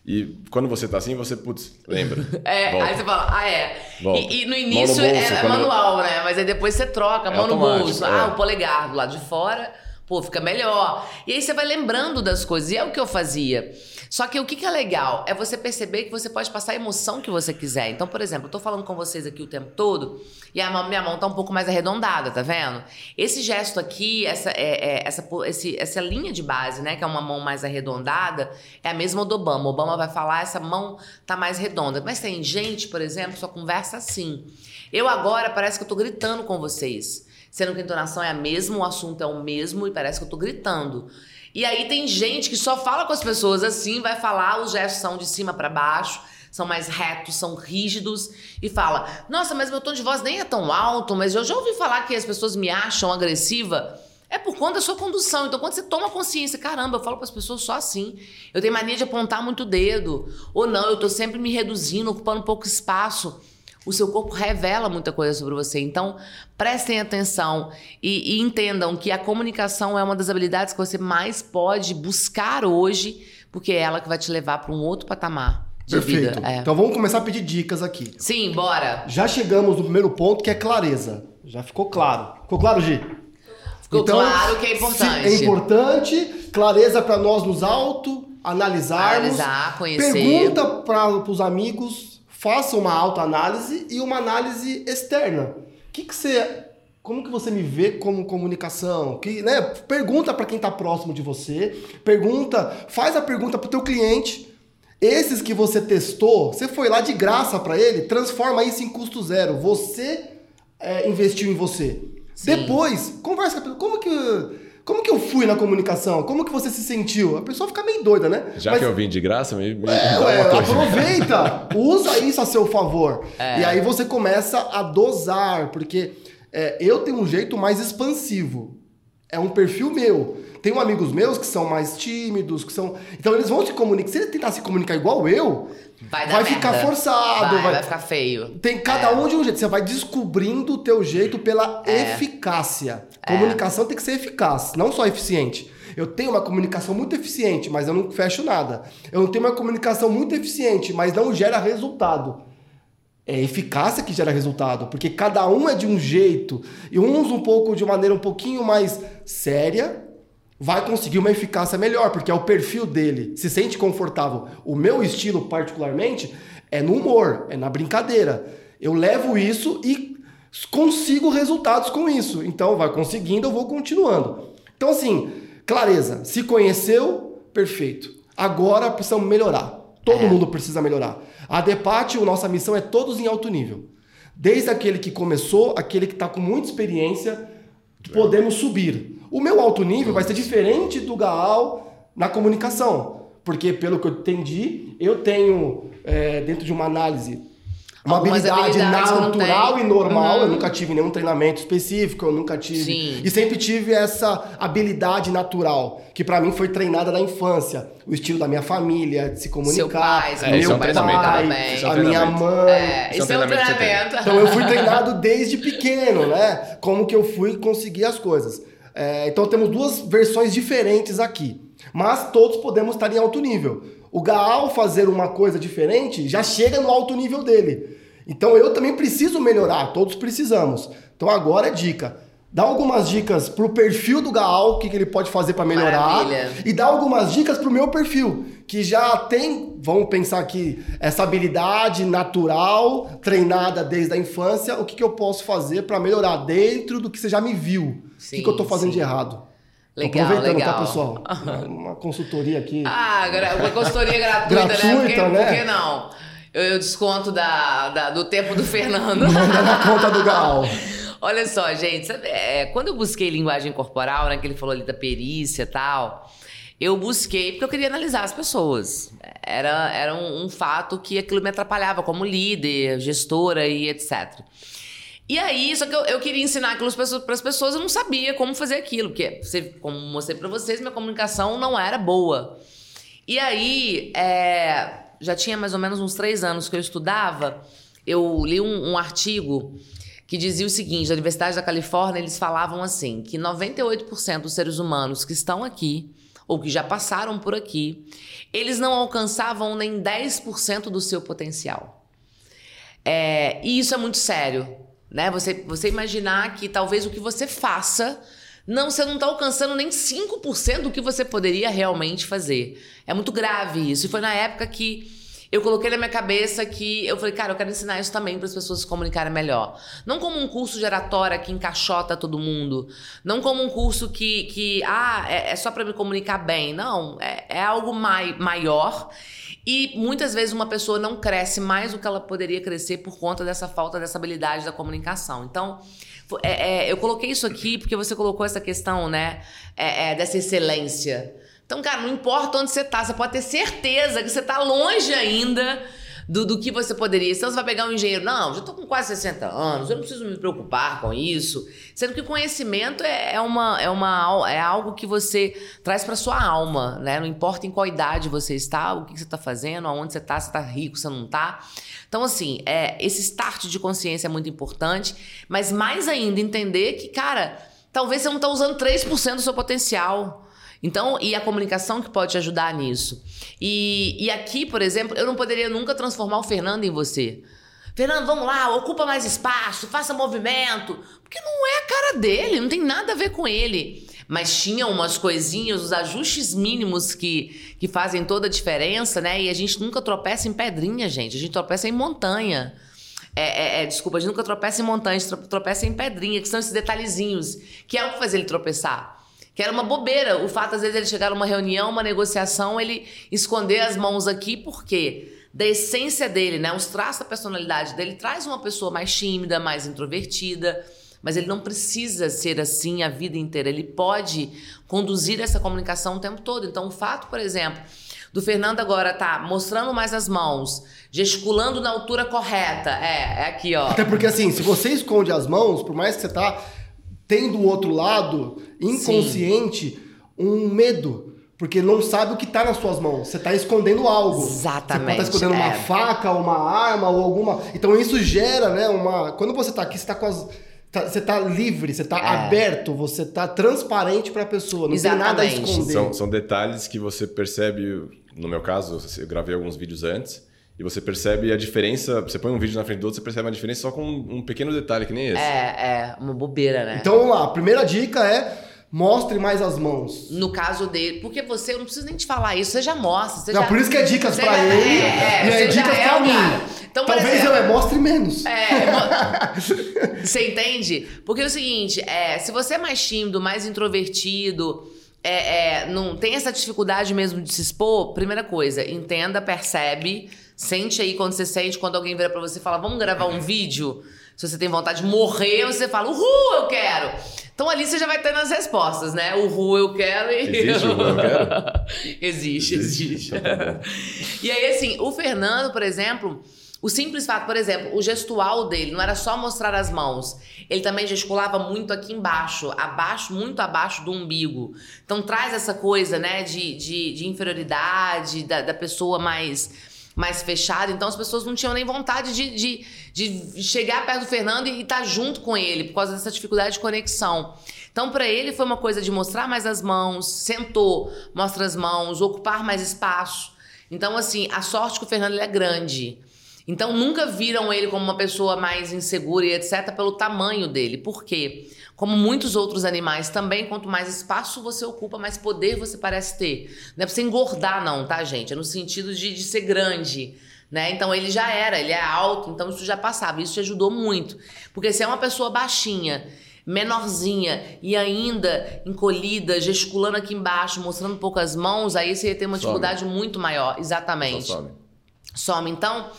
E quando você tá assim, você, putz, lembra. É, volta. aí você fala, ah, é. E, e, no início no bolso, é manual, né? Mas aí depois você troca, é mão no bolso. É. Ah, o polegar do lado de fora, pô, fica melhor. E aí você vai lembrando das coisas. E é o que eu fazia. Só que o que, que é legal é você perceber que você pode passar a emoção que você quiser. Então, por exemplo, eu tô falando com vocês aqui o tempo todo e a minha mão tá um pouco mais arredondada, tá vendo? Esse gesto aqui, essa, é, é, essa, esse, essa linha de base, né, que é uma mão mais arredondada, é a mesma do Obama. O Obama vai falar, essa mão tá mais redonda. Mas tem gente, por exemplo, só conversa assim. Eu agora parece que eu tô gritando com vocês. Sendo que a entonação é a mesma, o assunto é o mesmo e parece que eu tô gritando. E aí tem gente que só fala com as pessoas assim, vai falar, os gestos são de cima para baixo, são mais retos, são rígidos e fala: "Nossa, mas meu tom de voz nem é tão alto, mas eu já ouvi falar que as pessoas me acham agressiva". É por conta da sua condução. Então, quando você toma consciência, caramba, eu falo para as pessoas só assim. Eu tenho mania de apontar muito o dedo. Ou não, eu tô sempre me reduzindo, ocupando pouco espaço o seu corpo revela muita coisa sobre você. Então, prestem atenção e, e, entendam que a comunicação é uma das habilidades que você mais pode buscar hoje, porque é ela que vai te levar para um outro patamar. De Perfeito. Vida. É. Então vamos começar a pedir dicas aqui. Sim, bora. Já chegamos no primeiro ponto que é clareza. Já ficou claro. Ficou claro, Gi? Ficou então, claro que é importante. É importante, clareza para nós nos auto analisarmos. Analisar, conhecer. Pergunta para os amigos faça uma autoanálise e uma análise externa. O que, que você. Como que você me vê como comunicação? Que, né, pergunta para quem está próximo de você, pergunta, faz a pergunta para o teu cliente. Esses que você testou, você foi lá de graça para ele, transforma isso em custo zero. Você é, investiu em você. Sim. Depois, conversa com a pessoa. Como que como que eu fui na comunicação? Como que você se sentiu? A pessoa fica meio doida, né? Já Mas, que eu vim de graça, me, me é, ué, aproveita, usa isso a seu favor. É. E aí você começa a dosar, porque é, eu tenho um jeito mais expansivo. É um perfil meu. Tenho amigos meus que são mais tímidos, que são. Então eles vão se comunicar. Se ele tentar se comunicar igual eu, vai, vai ficar forçado. Vai, vai, vai, ficar feio. Tem cada é. um de um jeito. Você vai descobrindo o teu jeito pela é. eficácia. É. Comunicação tem que ser eficaz, não só eficiente. Eu tenho uma comunicação muito eficiente, mas eu não fecho nada. Eu não tenho uma comunicação muito eficiente, mas não gera resultado. É eficácia que gera resultado, porque cada um é de um jeito e uns um pouco de maneira um pouquinho mais séria, vai conseguir uma eficácia melhor, porque é o perfil dele, se sente confortável. O meu estilo, particularmente, é no humor, é na brincadeira. Eu levo isso e consigo resultados com isso. Então, vai conseguindo, eu vou continuando. Então, assim, clareza. Se conheceu, perfeito. Agora precisamos melhorar. Todo é. mundo precisa melhorar. A Depate, a nossa missão é todos em alto nível. Desde aquele que começou, aquele que está com muita experiência, podemos subir. O meu alto nível vai ser diferente do Gaal na comunicação, porque pelo que eu entendi, eu tenho é, dentro de uma análise uma habilidade natural e normal. Uhum. Eu nunca tive nenhum treinamento específico, eu nunca tive. Sim. E sempre tive essa habilidade natural, que para mim foi treinada na infância. O estilo da minha família, de se comunicar. Seu pai, é, meu é um pai, a minha mãe. É, isso é um treinamento. Então eu fui treinado desde pequeno, né? Como que eu fui conseguir as coisas. É, então temos duas versões diferentes aqui. Mas todos podemos estar em alto nível. O Gaal fazer uma coisa diferente já chega no alto nível dele. Então eu também preciso melhorar, todos precisamos. Então agora é dica. Dá algumas dicas pro perfil do Gaal, o que, que ele pode fazer para melhorar. Maravilha. E dá algumas dicas pro meu perfil, que já tem, vamos pensar aqui, essa habilidade natural, treinada desde a infância. O que, que eu posso fazer para melhorar dentro do que você já me viu? Sim, o que, que eu tô fazendo sim. de errado? Legal, aproveitando, legal. tá, pessoal? Uma consultoria aqui. Ah, uma consultoria gratuita, gratuita né? Porque, né? Por que não? Eu, eu desconto da, da, do tempo do Fernando. Manda na conta do Gal. Olha só, gente, sabe, é, quando eu busquei linguagem corporal, né, que ele falou ali da perícia e tal, eu busquei porque eu queria analisar as pessoas. Era, era um, um fato que aquilo me atrapalhava como líder, gestora e etc. E aí, só que eu, eu queria ensinar aquilo para as pessoas, eu não sabia como fazer aquilo, porque, como mostrei para vocês, minha comunicação não era boa. E aí, é, já tinha mais ou menos uns três anos que eu estudava, eu li um, um artigo que dizia o seguinte: da Universidade da Califórnia, eles falavam assim: que 98% dos seres humanos que estão aqui, ou que já passaram por aqui, eles não alcançavam nem 10% do seu potencial. É, e isso é muito sério né? Você, você imaginar que talvez o que você faça não, você não está alcançando nem 5% do que você poderia realmente fazer. É muito grave isso. E foi na época que eu coloquei na minha cabeça que eu falei, cara, eu quero ensinar isso também para as pessoas se comunicarem melhor. Não como um curso de oratória que encaixota todo mundo. Não como um curso que, que ah, é, é só para me comunicar bem. Não, é, é algo mai, maior. E muitas vezes uma pessoa não cresce mais do que ela poderia crescer por conta dessa falta dessa habilidade da comunicação. Então, é, é, eu coloquei isso aqui porque você colocou essa questão, né, é, é dessa excelência. Então, cara, não importa onde você tá, você pode ter certeza que você tá longe ainda do, do que você poderia. Então você vai pegar um engenheiro, não, já estou com quase 60 anos, eu não preciso me preocupar com isso. Sendo que o conhecimento é, é, uma, é, uma, é algo que você traz para sua alma, né? Não importa em qual idade você está, o que você está fazendo, aonde você está, se está rico, se não está. Então, assim, é, esse start de consciência é muito importante, mas mais ainda entender que, cara, talvez você não está usando 3% do seu potencial. Então, e a comunicação que pode te ajudar nisso. E, e aqui, por exemplo, eu não poderia nunca transformar o Fernando em você. Fernando, vamos lá, ocupa mais espaço, faça movimento. Porque não é a cara dele, não tem nada a ver com ele. Mas tinha umas coisinhas, os ajustes mínimos que, que fazem toda a diferença, né? E a gente nunca tropeça em pedrinha, gente. A gente tropeça em montanha. É, é, é, desculpa, a gente nunca tropeça em montanha, a gente tropeça em pedrinha, que são esses detalhezinhos, que é o que faz ele tropeçar. Que era uma bobeira. O fato, às vezes, ele chegar numa reunião, uma negociação, ele esconder as mãos aqui, por quê? Da essência dele, né? Os traços da personalidade dele traz uma pessoa mais tímida, mais introvertida. Mas ele não precisa ser assim a vida inteira. Ele pode conduzir essa comunicação o tempo todo. Então, o fato, por exemplo, do Fernando agora tá mostrando mais as mãos, gesticulando na altura correta. É, é aqui, ó. Até porque, assim, se você esconde as mãos, por mais que você tá tem do outro lado, inconsciente, Sim. um medo. Porque não sabe o que está nas suas mãos. Você está escondendo algo. Exatamente. Você pode estar escondendo é. uma faca, uma arma ou alguma. Então isso gera, né? Uma. Quando você está aqui, você está com as. Tá, você está livre, você está é. aberto, você está transparente para a pessoa, não Exatamente. tem nada a esconder. São, são detalhes que você percebe, no meu caso, eu gravei alguns vídeos antes, e você percebe a diferença. Você põe um vídeo na frente do outro, você percebe a diferença só com um pequeno detalhe que nem esse. É, é, uma bobeira, né? Então vamos lá. A primeira dica é. Mostre mais as mãos. No caso dele, porque você, eu não preciso nem te falar isso, você já mostra. Você não, já, por isso que é dicas pra já, ele é, é, e é dicas é pra mim. Então, Talvez exemplo, eu é mostre menos. É, você entende? Porque é o seguinte, é, se você é mais tímido, mais introvertido, é, é, não tem essa dificuldade mesmo de se expor, primeira coisa, entenda, percebe Sente aí quando você sente, quando alguém vira pra você e fala, vamos gravar um vídeo. Se você tem vontade de morrer, você fala, uhul, eu quero. Então ali você já vai ter nas respostas, né? Uhul, eu quero e. Existe eu quero? existe, existe. Tá e aí, assim, o Fernando, por exemplo. O simples fato, por exemplo, o gestual dele não era só mostrar as mãos. Ele também gesticulava muito aqui embaixo, abaixo, muito abaixo do umbigo. Então traz essa coisa, né, de, de, de inferioridade, da, da pessoa mais mais fechado, então as pessoas não tinham nem vontade de, de, de chegar perto do Fernando e estar junto com ele, por causa dessa dificuldade de conexão. Então, para ele foi uma coisa de mostrar mais as mãos, sentou, mostra as mãos, ocupar mais espaço. Então, assim, a sorte que o Fernando é grande. Então, nunca viram ele como uma pessoa mais insegura e etc., pelo tamanho dele. Por quê? Como muitos outros animais também, quanto mais espaço você ocupa, mais poder você parece ter. Não é pra você engordar, não, tá, gente? É no sentido de, de ser grande. Né? Então ele já era, ele é alto, então isso já passava. Isso te ajudou muito. Porque se é uma pessoa baixinha, menorzinha e ainda encolhida, gesticulando aqui embaixo, mostrando poucas mãos, aí você ia ter uma dificuldade some. muito maior. Exatamente. Só some. Some. Então,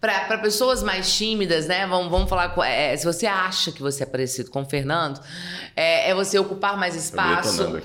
para pessoas mais tímidas, né? Vamos, vamos falar. Com, é, se você acha que você é parecido com o Fernando, é, é você ocupar mais espaço.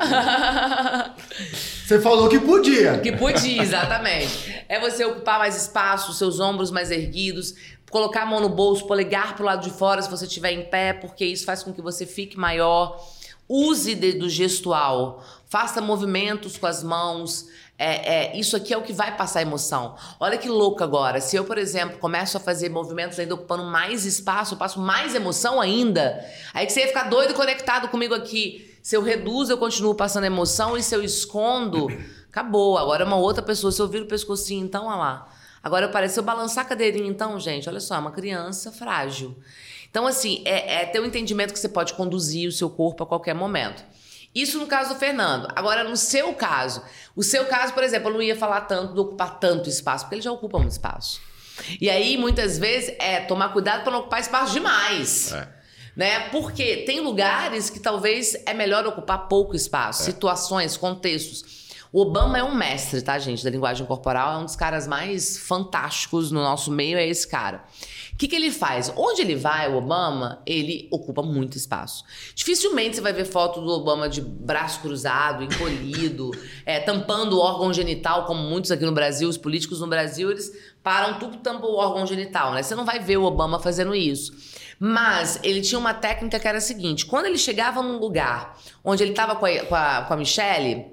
você falou que podia. Que podia, exatamente. É você ocupar mais espaço, seus ombros mais erguidos, colocar a mão no bolso, polegar pro lado de fora se você estiver em pé, porque isso faz com que você fique maior. Use de, do gestual, faça movimentos com as mãos. É, é, isso aqui é o que vai passar emoção. Olha que louco agora. Se eu, por exemplo, começo a fazer movimentos ainda ocupando mais espaço, eu passo mais emoção ainda. Aí que você ia ficar doido conectado comigo aqui. Se eu reduzo, eu continuo passando emoção. E se eu escondo, acabou. Agora é uma outra pessoa. Se eu viro o pescocinho, então, olha lá. Agora parece eu balançar a cadeirinha, então, gente, olha só, é uma criança frágil. Então, assim, é, é ter o um entendimento que você pode conduzir o seu corpo a qualquer momento. Isso no caso do Fernando. Agora, no seu caso, o seu caso, por exemplo, eu não ia falar tanto de ocupar tanto espaço, porque ele já ocupa muito espaço. E aí, muitas vezes, é tomar cuidado para não ocupar espaço demais. É. Né? Porque tem lugares que talvez é melhor ocupar pouco espaço, é. situações, contextos. O Obama é um mestre, tá, gente, da linguagem corporal, é um dos caras mais fantásticos no nosso meio, é esse cara. O que, que ele faz? Onde ele vai, o Obama, ele ocupa muito espaço. Dificilmente você vai ver foto do Obama de braço cruzado, encolhido, é, tampando o órgão genital, como muitos aqui no Brasil, os políticos no Brasil, eles param tudo, tampam o órgão genital, né? Você não vai ver o Obama fazendo isso. Mas ele tinha uma técnica que era a seguinte: quando ele chegava num lugar onde ele estava com, com, com a, Michelle,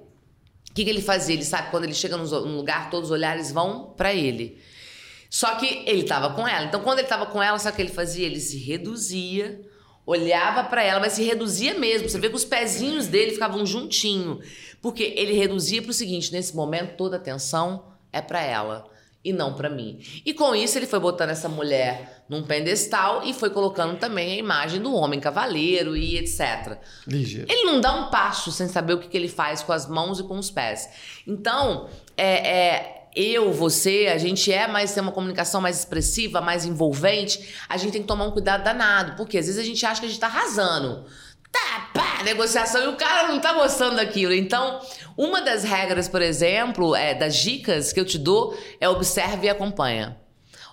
o que, que ele fazia? Ele sabe quando ele chega num lugar, todos os olhares vão para ele. Só que ele estava com ela. Então, quando ele estava com ela, sabe o que ele fazia? Ele se reduzia, olhava para ela, mas se reduzia mesmo. Você vê que os pezinhos dele ficavam juntinho. Porque ele reduzia para o seguinte: nesse momento, toda a atenção é para ela e não para mim. E com isso ele foi botando essa mulher num pedestal e foi colocando também a imagem do homem cavaleiro e etc. Ligeiro. Ele não dá um passo sem saber o que, que ele faz com as mãos e com os pés. Então, é, é eu, você, a gente é mais, tem uma comunicação mais expressiva, mais envolvente, a gente tem que tomar um cuidado danado, porque às vezes a gente acha que a gente tá arrasando. Tá, pá, negociação, e o cara não tá gostando daquilo. Então, uma das regras, por exemplo, é, das dicas que eu te dou é observe e acompanha.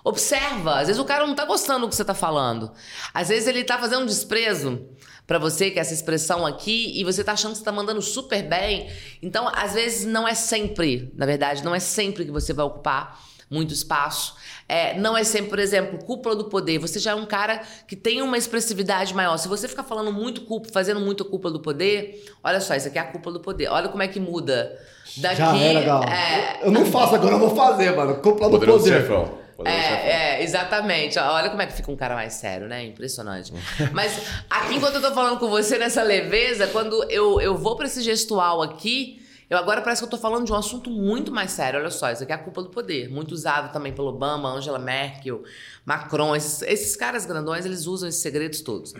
Observa, às vezes o cara não tá gostando do que você tá falando. Às vezes ele tá fazendo um desprezo para você, que é essa expressão aqui, e você tá achando que você tá mandando super bem. Então, às vezes, não é sempre, na verdade, não é sempre que você vai ocupar muito espaço. É, não é sempre, por exemplo, cúpula do poder. Você já é um cara que tem uma expressividade maior. Se você ficar falando muito cúpula, fazendo muito cúpula do poder, olha só, isso aqui é a cúpula do poder. Olha como é que muda. Daqui, já é legal. É... Eu não faço agora, eu vou fazer, mano. Cúpula do Poderoso poder. Chefão. É, é, exatamente. Olha como é que fica um cara mais sério, né? Impressionante. Mas aqui, enquanto eu tô falando com você nessa leveza, quando eu, eu vou para esse gestual aqui, eu agora parece que eu tô falando de um assunto muito mais sério. Olha só, isso aqui é a culpa do poder. Muito usado também pelo Obama, Angela Merkel, Macron. Esses, esses caras grandões, eles usam esses segredos todos.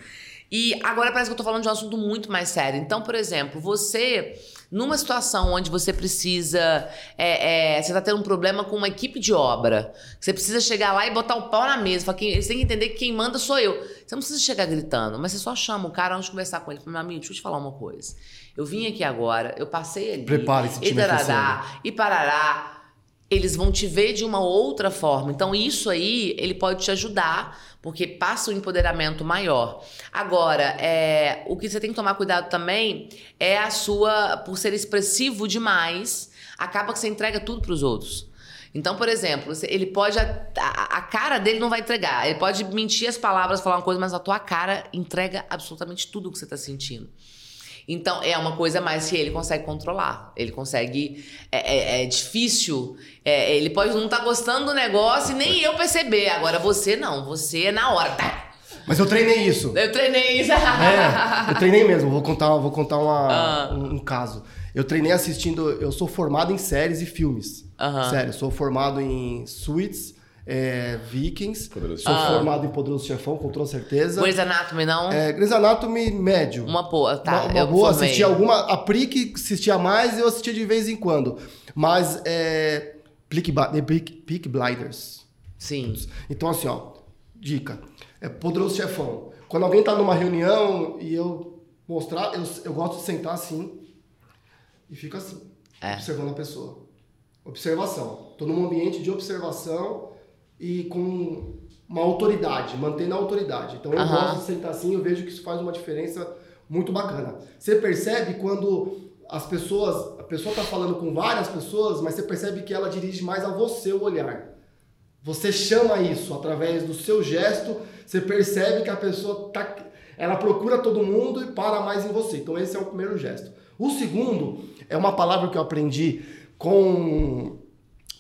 E agora parece que eu tô falando de um assunto muito mais sério. Então, por exemplo, você numa situação onde você precisa. É, é, você está tendo um problema com uma equipe de obra. Você precisa chegar lá e botar o pau na mesa. Fala, você tem que entender que quem manda sou eu. Você não precisa chegar gritando, mas você só chama o cara antes de conversar com ele. Fala, meu amigo, deixa eu te falar uma coisa. Eu vim aqui agora, eu passei ali. Prepare-se, E tarará, e parará eles vão te ver de uma outra forma. Então, isso aí, ele pode te ajudar, porque passa um empoderamento maior. Agora, é, o que você tem que tomar cuidado também é a sua, por ser expressivo demais, acaba que você entrega tudo para os outros. Então, por exemplo, ele pode. A, a, cara dele não vai entregar. Ele pode mentir as palavras, falar uma coisa, mas a tua cara entrega absolutamente tudo o que você está sentindo. Então, é uma coisa mais que ele consegue controlar. Ele consegue. É, é, é difícil. É, ele pode não estar tá gostando do negócio e nem eu perceber. Agora, você não. Você é na hora. Tá? Mas eu treinei isso. Eu treinei isso. é, eu treinei mesmo. Vou contar, vou contar uma, ah. um, um, caso. Eu treinei assistindo. Eu sou formado em séries e filmes. Uh -huh. Sério, sou formado em Suits é, Vikings. Poderoso Sou ah. formado em Poderoso Chefão, com toda certeza. Grey's Anatomy, não? É, Grey's Anatomy médio. Uma boa, tá. Uma, uma boa, assisti alguma. A Prick assistia mais e eu assistia de vez em quando. Mas é. Peak, Peak Blinders. Sim. Então, assim, ó. Dica. É Poderoso Chefão. Quando alguém tá numa reunião e eu mostrar, eu, eu gosto de sentar assim e fico assim, é. observando a pessoa. Observação. Tô num ambiente de observação e com uma autoridade, mantendo a autoridade. Então eu uhum. gosto de sentar assim, eu vejo que isso faz uma diferença muito bacana. Você percebe quando as pessoas, a pessoa está falando com várias pessoas, mas você percebe que ela dirige mais a você o olhar. Você chama isso através do seu gesto, você percebe que a pessoa tá, ela procura todo mundo e para mais em você. Então esse é o primeiro gesto. O segundo é uma palavra que eu aprendi com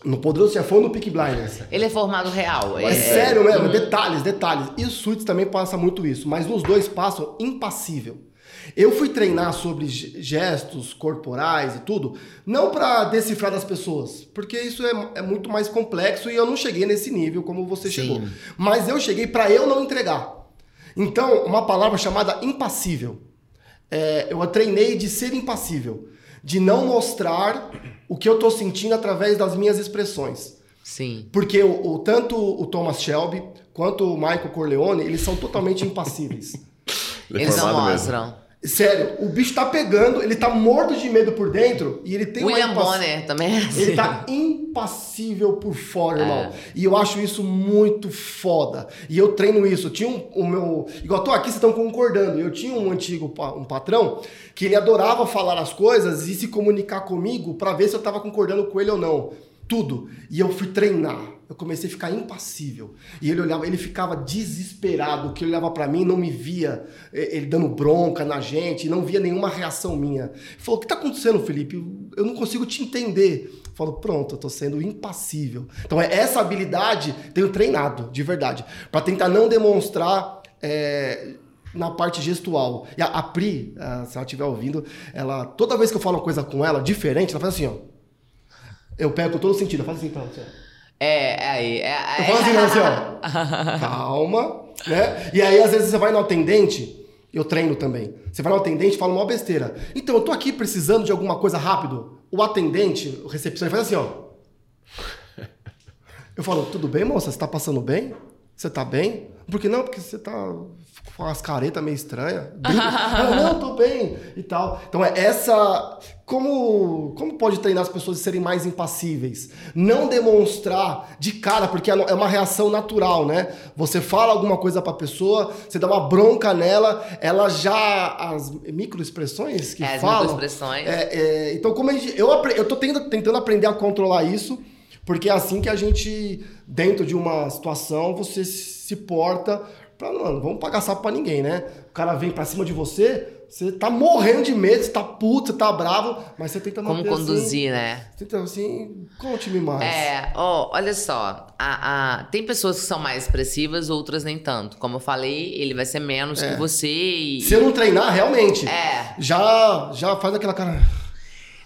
no Poderoso Chefão no Peak Blinders. Ele é formado real. É, é sério mesmo, uhum. detalhes, detalhes. E o Suits também passa muito isso, mas nos dois passam impassível. Eu fui treinar sobre gestos corporais e tudo, não para decifrar das pessoas, porque isso é, é, muito mais complexo e eu não cheguei nesse nível como você Sim. chegou. Mas eu cheguei para eu não entregar. Então, uma palavra chamada impassível. É, eu treinei de ser impassível de não mostrar o que eu estou sentindo através das minhas expressões. Sim. Porque o, o, tanto o Thomas Shelby quanto o Michael Corleone, eles são totalmente impassíveis. eles não mostram. Sério, o bicho tá pegando, ele tá morto de medo por dentro e ele tem William uma impaci- Bonner também é assim. Ele tá impassível por fora, É. irmão. E eu acho isso muito foda. E eu treino isso. Eu tinha um, o meu. Igual tô aqui, vocês estão concordando. Eu tinha um antigo um patrão que ele adorava falar as coisas e se comunicar comigo pra ver se eu tava concordando com ele ou não. Tudo. E eu fui treinar. Eu comecei a ficar impassível. E ele olhava, ele ficava desesperado, que ele olhava pra mim, não me via eh, ele dando bronca na gente, não via nenhuma reação minha. Ele falou: "O que tá acontecendo, Felipe? Eu não consigo te entender". Eu falo: "Pronto, eu tô sendo impassível". Então é essa habilidade tenho treinado, de verdade, Pra tentar não demonstrar eh, na parte gestual. E a, a Pri, ah, se ela estiver ouvindo, ela toda vez que eu falo uma coisa com ela diferente, ela faz assim, ó. Eu pego com todo sentido, faço assim, então, assim, ó. É, aí. É, Eu falo assim, assim, ó. Calma, né? E aí, às vezes, você vai no atendente, eu treino também. Você vai no atendente e fala uma besteira. Então, eu tô aqui precisando de alguma coisa rápido. O atendente, o recepcionista, faz assim, ó. Eu falo, tudo bem, moça? Você tá passando bem? Você tá bem? Por que não? Porque você tá com as caretas meio estranhas. Ela, não, tô bem e tal. Então é essa. Como, como pode treinar as pessoas a serem mais impassíveis? Não demonstrar de cara, porque é uma reação natural, né? Você fala alguma coisa pra pessoa, você dá uma bronca nela, ela já. As microexpressões que É, as falam. microexpressões. É, é, então, como a gente, eu, eu tô tendo- tentando aprender a controlar isso, porque é assim que a gente, dentro de uma situação, você se porta pra, não, vamos pagar sapo pra ninguém, né? O cara vem pra cima de você, você tá morrendo de medo, você tá puto, você tá bravo, mas você tenta Como manter conduzir, né? assim, tenta assim, conte-me mais. É, ó, olha só. A, a- tem pessoas que são mais expressivas, outras nem tanto. Como eu falei, ele vai ser menos que você e. Se eu não treinar, realmente, É. já, já faz aquela cara...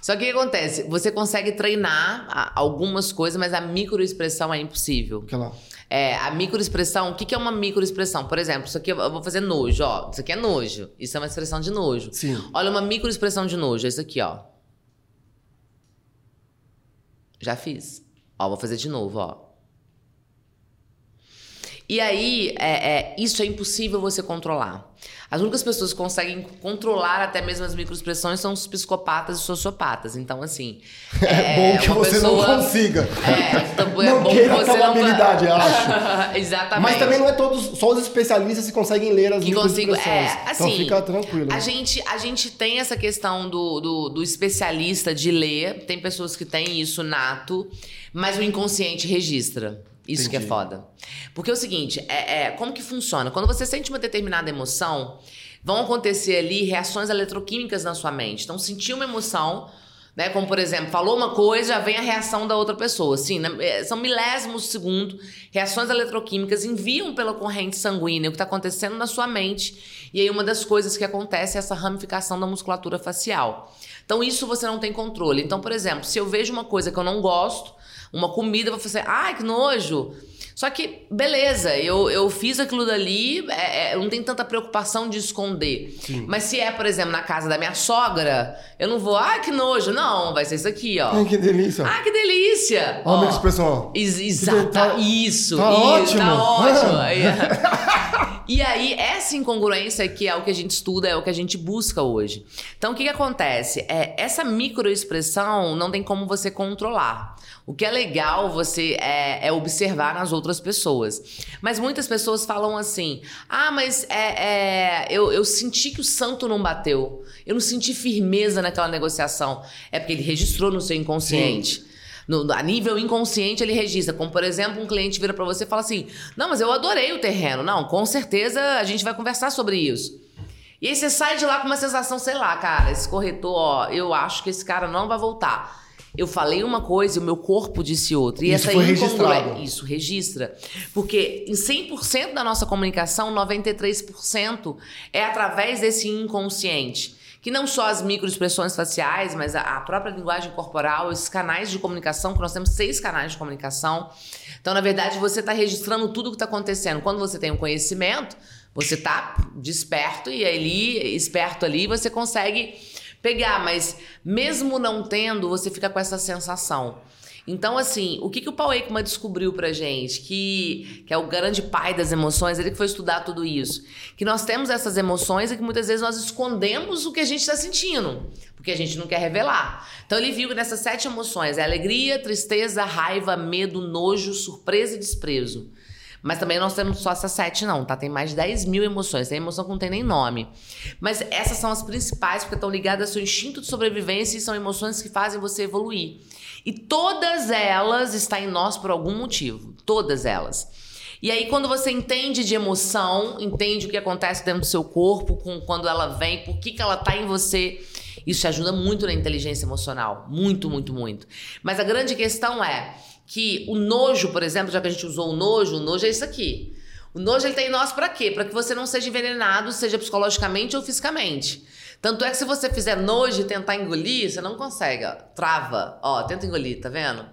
Só que o que acontece? Você consegue treinar algumas coisas, mas a microexpressão é impossível. aquela... É, a microexpressão, o que, que é uma microexpressão? Por exemplo, isso aqui eu vou fazer nojo, ó. Isso aqui é nojo. Isso é uma expressão de nojo. Sim. Olha, uma microexpressão de nojo, é isso aqui, ó. Já fiz. Ó, vou fazer de novo, ó. E aí, é, é, isso é impossível você controlar. As únicas pessoas que conseguem controlar até mesmo as microexpressões são os psicopatas e sociopatas. Então, assim. É, bom que você pessoa- não consiga. É, então é Não bom que você não. habilidade, eu acho. Exatamente. Mas também não é todos, só os especialistas que conseguem ler as que consigo. microexpressões. É, assim. então fica tranquilo. A gente, a gente tem essa questão do, do, do especialista de ler. Tem pessoas que têm isso nato, mas o inconsciente registra. Isso que é Entendi. foda. Porque é o seguinte, é, é, como que funciona? Quando você sente uma determinada emoção, vão acontecer ali reações eletroquímicas na sua mente. Então, sentir uma emoção, né? Como, por exemplo, falou uma coisa, já vem a reação da outra pessoa. Assim, né, é, são milésimos de segundo, reações eletroquímicas enviam pela corrente sanguínea o que está acontecendo na sua mente. E aí, uma das coisas que acontece é essa ramificação da musculatura facial. Então, isso você não tem controle. Então, por exemplo, se eu vejo uma coisa que eu não gosto, uma comida, vou fazer, ai, que nojo. Só que, beleza, eu, eu fiz aquilo dali, é, é, não tenho tanta preocupação de esconder. Mas se é, por exemplo, na casa da minha sogra, eu não vou, ai, que nojo. Não, vai ser isso aqui, ó. Ai, que delícia. Ah, que delícia! Olha a minha expressão. ó. Ex exata, Tá- isso, tá isso, ótimo. tá ótimo. Aí, e aí, essa incongruência que é o que a gente estuda, é o que a gente busca hoje. Então, o que, que acontece? É, essa microexpressão não tem como você controlar. O que é legal você é, é observar nas outras pessoas. Mas muitas pessoas falam assim: ah, mas é, é, eu, eu senti que o santo não bateu. Eu não senti firmeza naquela negociação. É porque ele registrou no seu inconsciente. No- a nível inconsciente, ele registra. Como, por exemplo, um cliente vira pra você e fala assim: Não, mas eu adorei o terreno. Não, com certeza a gente vai conversar sobre isso. E aí você sai de lá com uma sensação, sei lá, cara, esse corretor, ó, eu acho que esse cara não vai voltar. Eu falei uma coisa e o meu corpo disse outra. E Isso essa foi registrado. Isso, registra. Porque em 100% da nossa comunicação, 93% é através desse inconsciente. Que não só as microexpressões faciais, mas a, a própria linguagem corporal, esses canais de comunicação, que nós temos seis canais de comunicação. Então, na verdade, você está registrando tudo o que está acontecendo. Quando você tem um conhecimento, você tá desperto e ali, esperto ali, você consegue pegar, mas mesmo não tendo, você fica com essa sensação. Então, assim, o que, que o Paul Ekman descobriu pra gente? Que, que é o grande pai das emoções, ele que foi estudar tudo isso. Que nós temos essas emoções e que muitas vezes nós escondemos o que a gente está sentindo, porque a gente não quer revelar. Então, ele viu que nessas sete emoções é alegria, tristeza, raiva, medo, nojo, surpresa e desprezo. Mas também nós temos só essas sete, não, tá? Tem mais de 10 mil emoções. Tem emoção que não tem nem nome. Mas essas são as principais, porque estão ligadas ao seu instinto de sobrevivência e são emoções que fazem você evoluir. E todas elas estão em nós por algum motivo. Todas elas. E aí, quando você entende de emoção, entende o que acontece dentro do seu corpo, com, quando ela vem, por que, que ela tá em você, isso ajuda muito na inteligência emocional. Muito, muito, muito. Mas a grande questão é que o nojo, por exemplo, já que a gente usou o nojo, o nojo é isso aqui. O nojo ele tem em nós para quê? Para que você não seja envenenado, seja psicologicamente ou fisicamente. Tanto é que se você fizer nojo e tentar engolir, você não consegue, ó. Trava. Ó, tenta engolir, tá vendo?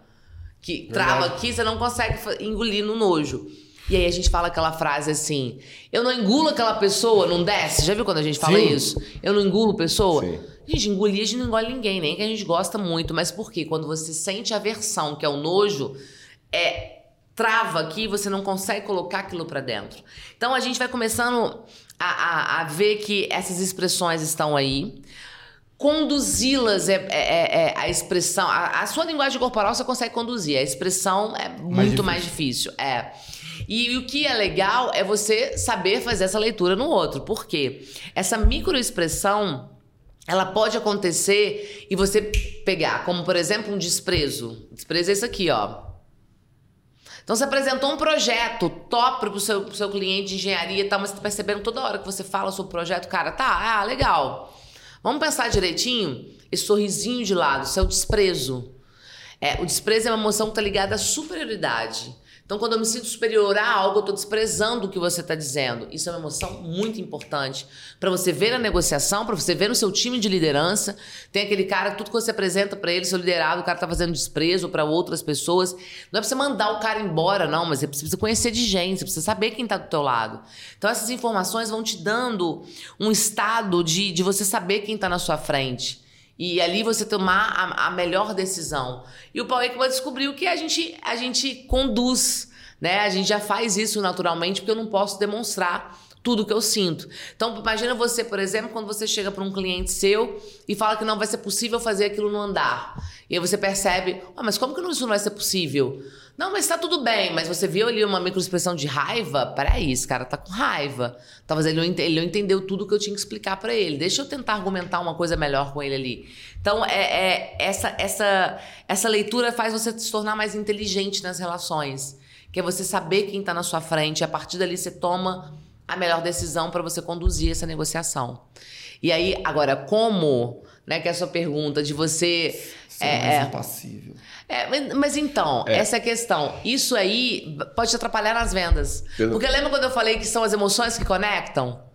Que trava Verdade. aqui, você não consegue engolir no nojo. E aí a gente fala aquela frase assim: eu não engulo aquela pessoa, não desce. Já viu quando a gente fala Sim. isso? Eu não engulo pessoa? Sim. Gente, engolir a gente não engole ninguém, nem que a gente gosta muito. Mas por quê? Quando você sente aversão, que é o nojo, é trava aqui, você não consegue colocar aquilo para dentro. Então a gente vai começando a, a, a ver que essas expressões estão aí conduzi-las é, é, é, é, a expressão. A, a, sua linguagem corporal você consegue conduzir, a expressão é muito mais difícil. Mais difícil. É. E, e, o que é legal é você saber fazer essa leitura no outro. Por quê? Essa microexpressão ela pode acontecer e você pegar, como por exemplo, um desprezo. Desprezo é isso aqui, ó. Então você apresentou um projeto top pro seu, pro seu cliente de engenharia e tal, mas você tá percebendo toda hora que você fala sobre o projeto, cara, tá, ah, legal. Vamos pensar direitinho? Esse sorrisinho de lado, isso é o desprezo. É, o desprezo é uma emoção que tá ligada à superioridade. Então, quando eu me sinto superior a algo, eu estou desprezando o que você está dizendo. Isso é uma emoção muito importante para você ver na negociação, para você ver no seu time de liderança. Tem aquele cara, tudo que você apresenta para ele, seu liderado, o cara está fazendo desprezo para outras pessoas. Não é para você mandar o cara embora, não, mas você precisa conhecer de gente, você precisa saber quem está do teu lado. Então, essas informações vão te dando um estado de, de você saber quem está na sua frente. E ali você tomar a, a melhor decisão. E o Paulo Ekman descobriu que a gente, a gente conduz, né? A gente já faz isso naturalmente, porque eu não posso demonstrar tudo que eu sinto. Então, imagina você, por exemplo, quando você chega para um cliente seu e fala que não vai ser possível fazer aquilo no andar. E aí você percebe, oh, mas como que isso não vai ser possível? Não, mas tá tudo bem. Mas você viu ali uma microexpressão de raiva? Peraí, esse cara tá com raiva. Talvez ele não, ele não entendeu tudo que eu tinha que explicar para ele. Deixa eu tentar argumentar uma coisa melhor com ele ali. Então, é, é, essa, essa, essa leitura faz você se tornar mais inteligente nas relações. Que é você saber quem tá na sua frente. E a partir dali você toma a melhor decisão para você conduzir essa negociação. E aí, agora, como, né, que é a sua pergunta de você... Ser é, mais é, impassível. É, mas então, é. essa é a questão. Isso aí pode te atrapalhar nas vendas. Porque lembra quando eu falei que são as emoções que conectam?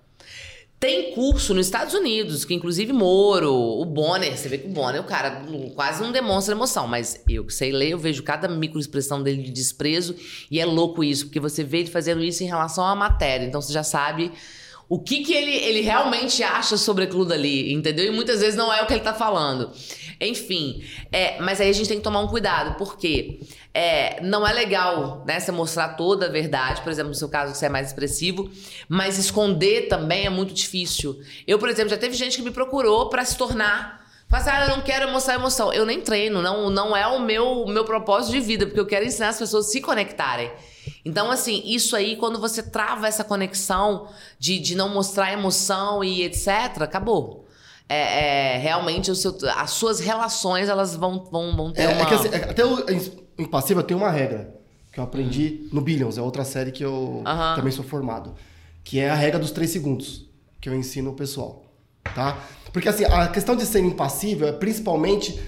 Tem curso nos Estados Unidos, que inclusive Moro, o Bonner, você vê que o Bonner, o cara quase não demonstra emoção, mas eu que sei ler, eu vejo cada microexpressão dele de desprezo e é louco isso, porque você vê ele fazendo isso em relação à matéria, então você já sabe o que, que ele, ele realmente acha sobre aquilo dali, entendeu? E muitas vezes não é o que ele tá falando. Enfim, é, mas aí a gente tem que tomar um cuidado, porque é, não é legal né, você mostrar toda a verdade, por exemplo, no seu caso, você é mais expressivo, mas esconder também é muito difícil. Eu, por exemplo, já teve gente que me procurou para se tornar. Mas, assim, ah, eu não quero mostrar emoção. Eu nem treino, não, não é o meu, meu propósito de vida, porque eu quero ensinar as pessoas a se conectarem. Então, assim, isso aí, quando você trava essa conexão de, de não mostrar emoção e etc., acabou é, é, realmente o seu, as suas relações elas vão, vão, vão ter é, uma... É que, assim, é, até o Impassível tem uma regra que eu aprendi no Billions, é outra série que eu também sou formado, que é a regra dos três segundos, que eu ensino o pessoal, tá? Porque assim, a questão de ser impassível é principalmente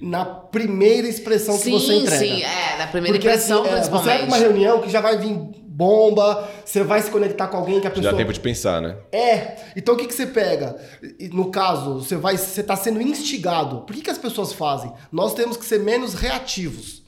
na primeira expressão sim, que você entrega. Sim, é, na primeira Porque, assim, impressão, assim, principalmente. Você vai pra uma reunião que já vai vir bomba, você vai se conectar com alguém que a pessoa... Já tempo de pensar, né? É. Então o que, que você pega? No caso, você vai, você está sendo instigado. Por que, que as pessoas fazem? Nós temos que ser menos reativos.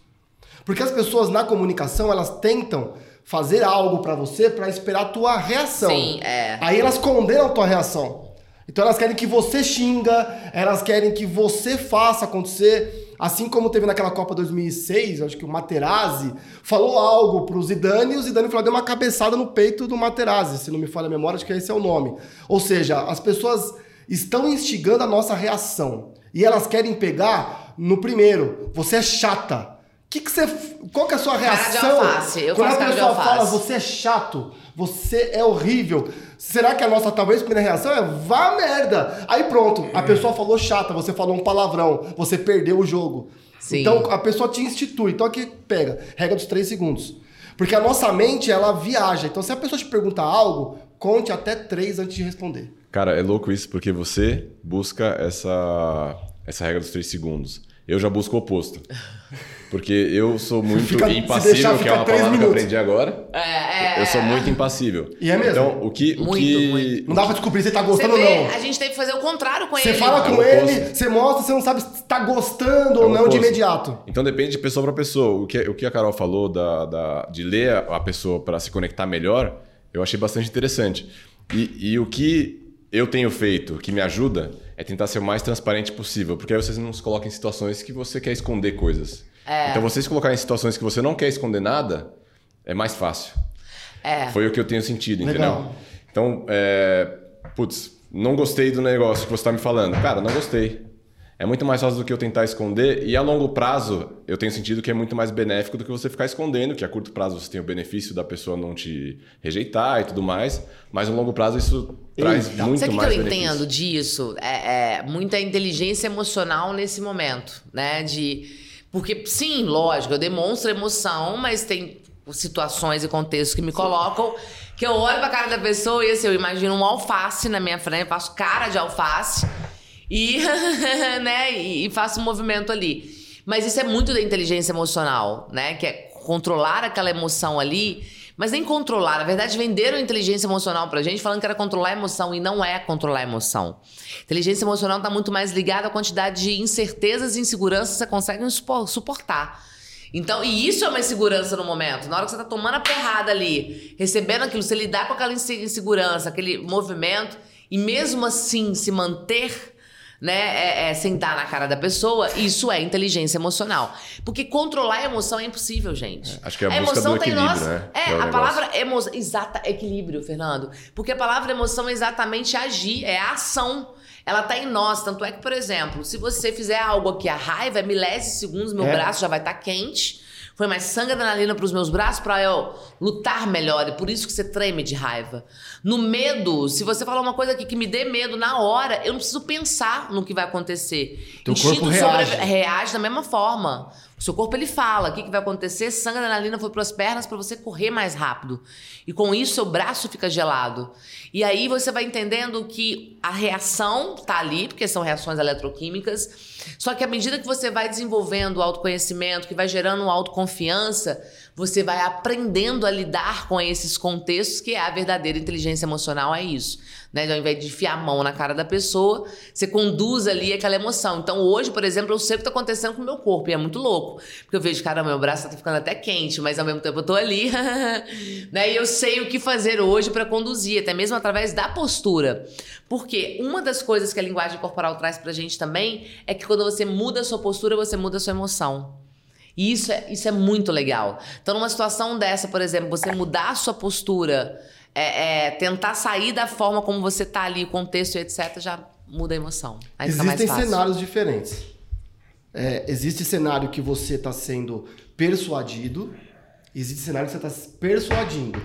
Porque as pessoas na comunicação, elas tentam fazer algo para você para esperar a tua reação. Sim, é. Aí elas condenam a tua reação. Então elas querem que você xinga, elas querem que você faça acontecer. Assim como teve naquela Copa 2006, acho que o Materazzi falou algo pro Zidane e o Zidane falou, deu uma cabeçada no peito do Materazzi, se não me falha a memória, acho que esse é o nome. Ou seja, as pessoas estão instigando a nossa reação e elas querem pegar no primeiro. Você é chata. Que que você, qual que é a sua reação? Cara de alface. Eu Quando faço a cara de pessoa fala, você é chato, você é horrível. Será que a nossa talvez primeira reação é vá merda? Aí pronto, a pessoa falou chata, você falou um palavrão, você perdeu o jogo. Sim. Então a pessoa te institui. Então aqui pega, regra dos três segundos. Porque a nossa mente, ela viaja. Então se a pessoa te perguntar algo, conte até três antes de responder. Cara, é louco isso porque você busca essa, essa regra dos três segundos. Eu já busco o oposto. Porque eu sou muito Fica- impassível, deixar, que é uma palavra que eu minutos. aprendi agora. É, é, Eu sou é. muito impassível. E é mesmo? Então, o que. o Muito, que... muito. Não dá pra descobrir se tá Você gostando ou vê, não. a gente tem que fazer o contrário com Você ele. fala É com o ele, você mostra, você não sabe se tá gostando É ou o não de imediato. Então depende de pessoa para pessoa. O que, o que a Carol falou da, da- de ler a pessoa para se conectar melhor, eu achei bastante interessante. E, e o que eu tenho feito, que me ajuda, é tentar ser o mais transparente possível. Porque aí vocês não se colocam em situações que você quer esconder coisas. É. Então vocês se colocarem em situações que você não quer esconder nada, é mais fácil. É. Foi o que eu tenho sentido, Legal. entendeu? Então, é, putz, não gostei do negócio que você está me falando. Cara, não gostei. É muito mais fácil do que eu tentar esconder. E a longo prazo, eu tenho sentido que é muito mais benéfico do que você ficar escondendo, que a curto prazo você tem o benefício da pessoa não te rejeitar e tudo mais. Mas a longo prazo isso traz Eita. muito Sabe o que mais eu benefício. entendo disso? É, é muita inteligência emocional nesse momento, né? De porque sim, lógico, eu demonstro emoção, mas tem situações e contextos que me colocam que eu olho pra cara da pessoa e assim, eu imagino um alface na minha frente, faço cara de alface e, né, e, faço um movimento ali. Mas isso é muito da inteligência emocional, né? Que é controlar aquela emoção ali. Mas nem controlar. Na verdade, venderam inteligência emocional pra gente falando que era controlar a emoção e não é controlar a emoção. Inteligência emocional tá muito mais ligada à quantidade de incertezas e inseguranças que você consegue supo- suportar. Então, e isso é uma insegurança no momento. Na hora que você tá tomando a perrada ali, recebendo aquilo, você lidar com aquela inse- insegurança, aquele movimento, e mesmo assim se manter né, é, é, sem dar na cara da pessoa, isso é inteligência emocional. Porque controlar a emoção é impossível, gente. acho que é a busca do tá em equilíbrio, nós. né? É, é a negócio. palavra emoção. Exata, equilíbrio, Fernando. Porque a palavra emoção é exatamente agir, é a ação. Ela tá em nós. Tanto é que, por exemplo, se você fizer algo aqui, a raiva, é milésimos segundos, meu É. braço já vai estar quente. Foi mais sangue adrenalina pros meus braços pra eu lutar melhor. E por isso que você treme de raiva. No medo, se você falar uma coisa aqui que me dê medo na hora, eu não preciso pensar no que vai acontecer. Teu corpo sobre- reage. reage da mesma forma. O seu corpo ele fala o que, que vai acontecer, sangue adrenalina foi para as pernas para você correr mais rápido. E com isso seu braço fica gelado. E aí você vai entendendo que a reação tá ali, porque são reações eletroquímicas. Só que à medida que você vai desenvolvendo o autoconhecimento, que vai gerando autoconfiança, você vai aprendendo a lidar com esses contextos, que é a verdadeira inteligência emocional, é isso. Né? Ao invés de enfiar a mão na cara da pessoa, você conduz ali aquela emoção. Então, hoje, por exemplo, eu sei o que está acontecendo com o meu corpo, e é muito louco. Porque eu vejo, caramba, meu braço tá ficando até quente, mas ao mesmo tempo eu tô ali. né? E eu sei o que fazer hoje para conduzir, até mesmo através da postura. Porque uma das coisas que a linguagem corporal traz pra gente também é que quando você muda a sua postura, você muda a sua emoção. E isso é, isso é muito legal. Então, numa situação dessa, por exemplo, você mudar a sua postura, é, é, tentar sair da forma como você tá ali, o contexto e etc., já muda a emoção. Aí Existem cenários diferentes. É, existe cenário que você está sendo persuadido, existe cenário que você está persuadindo.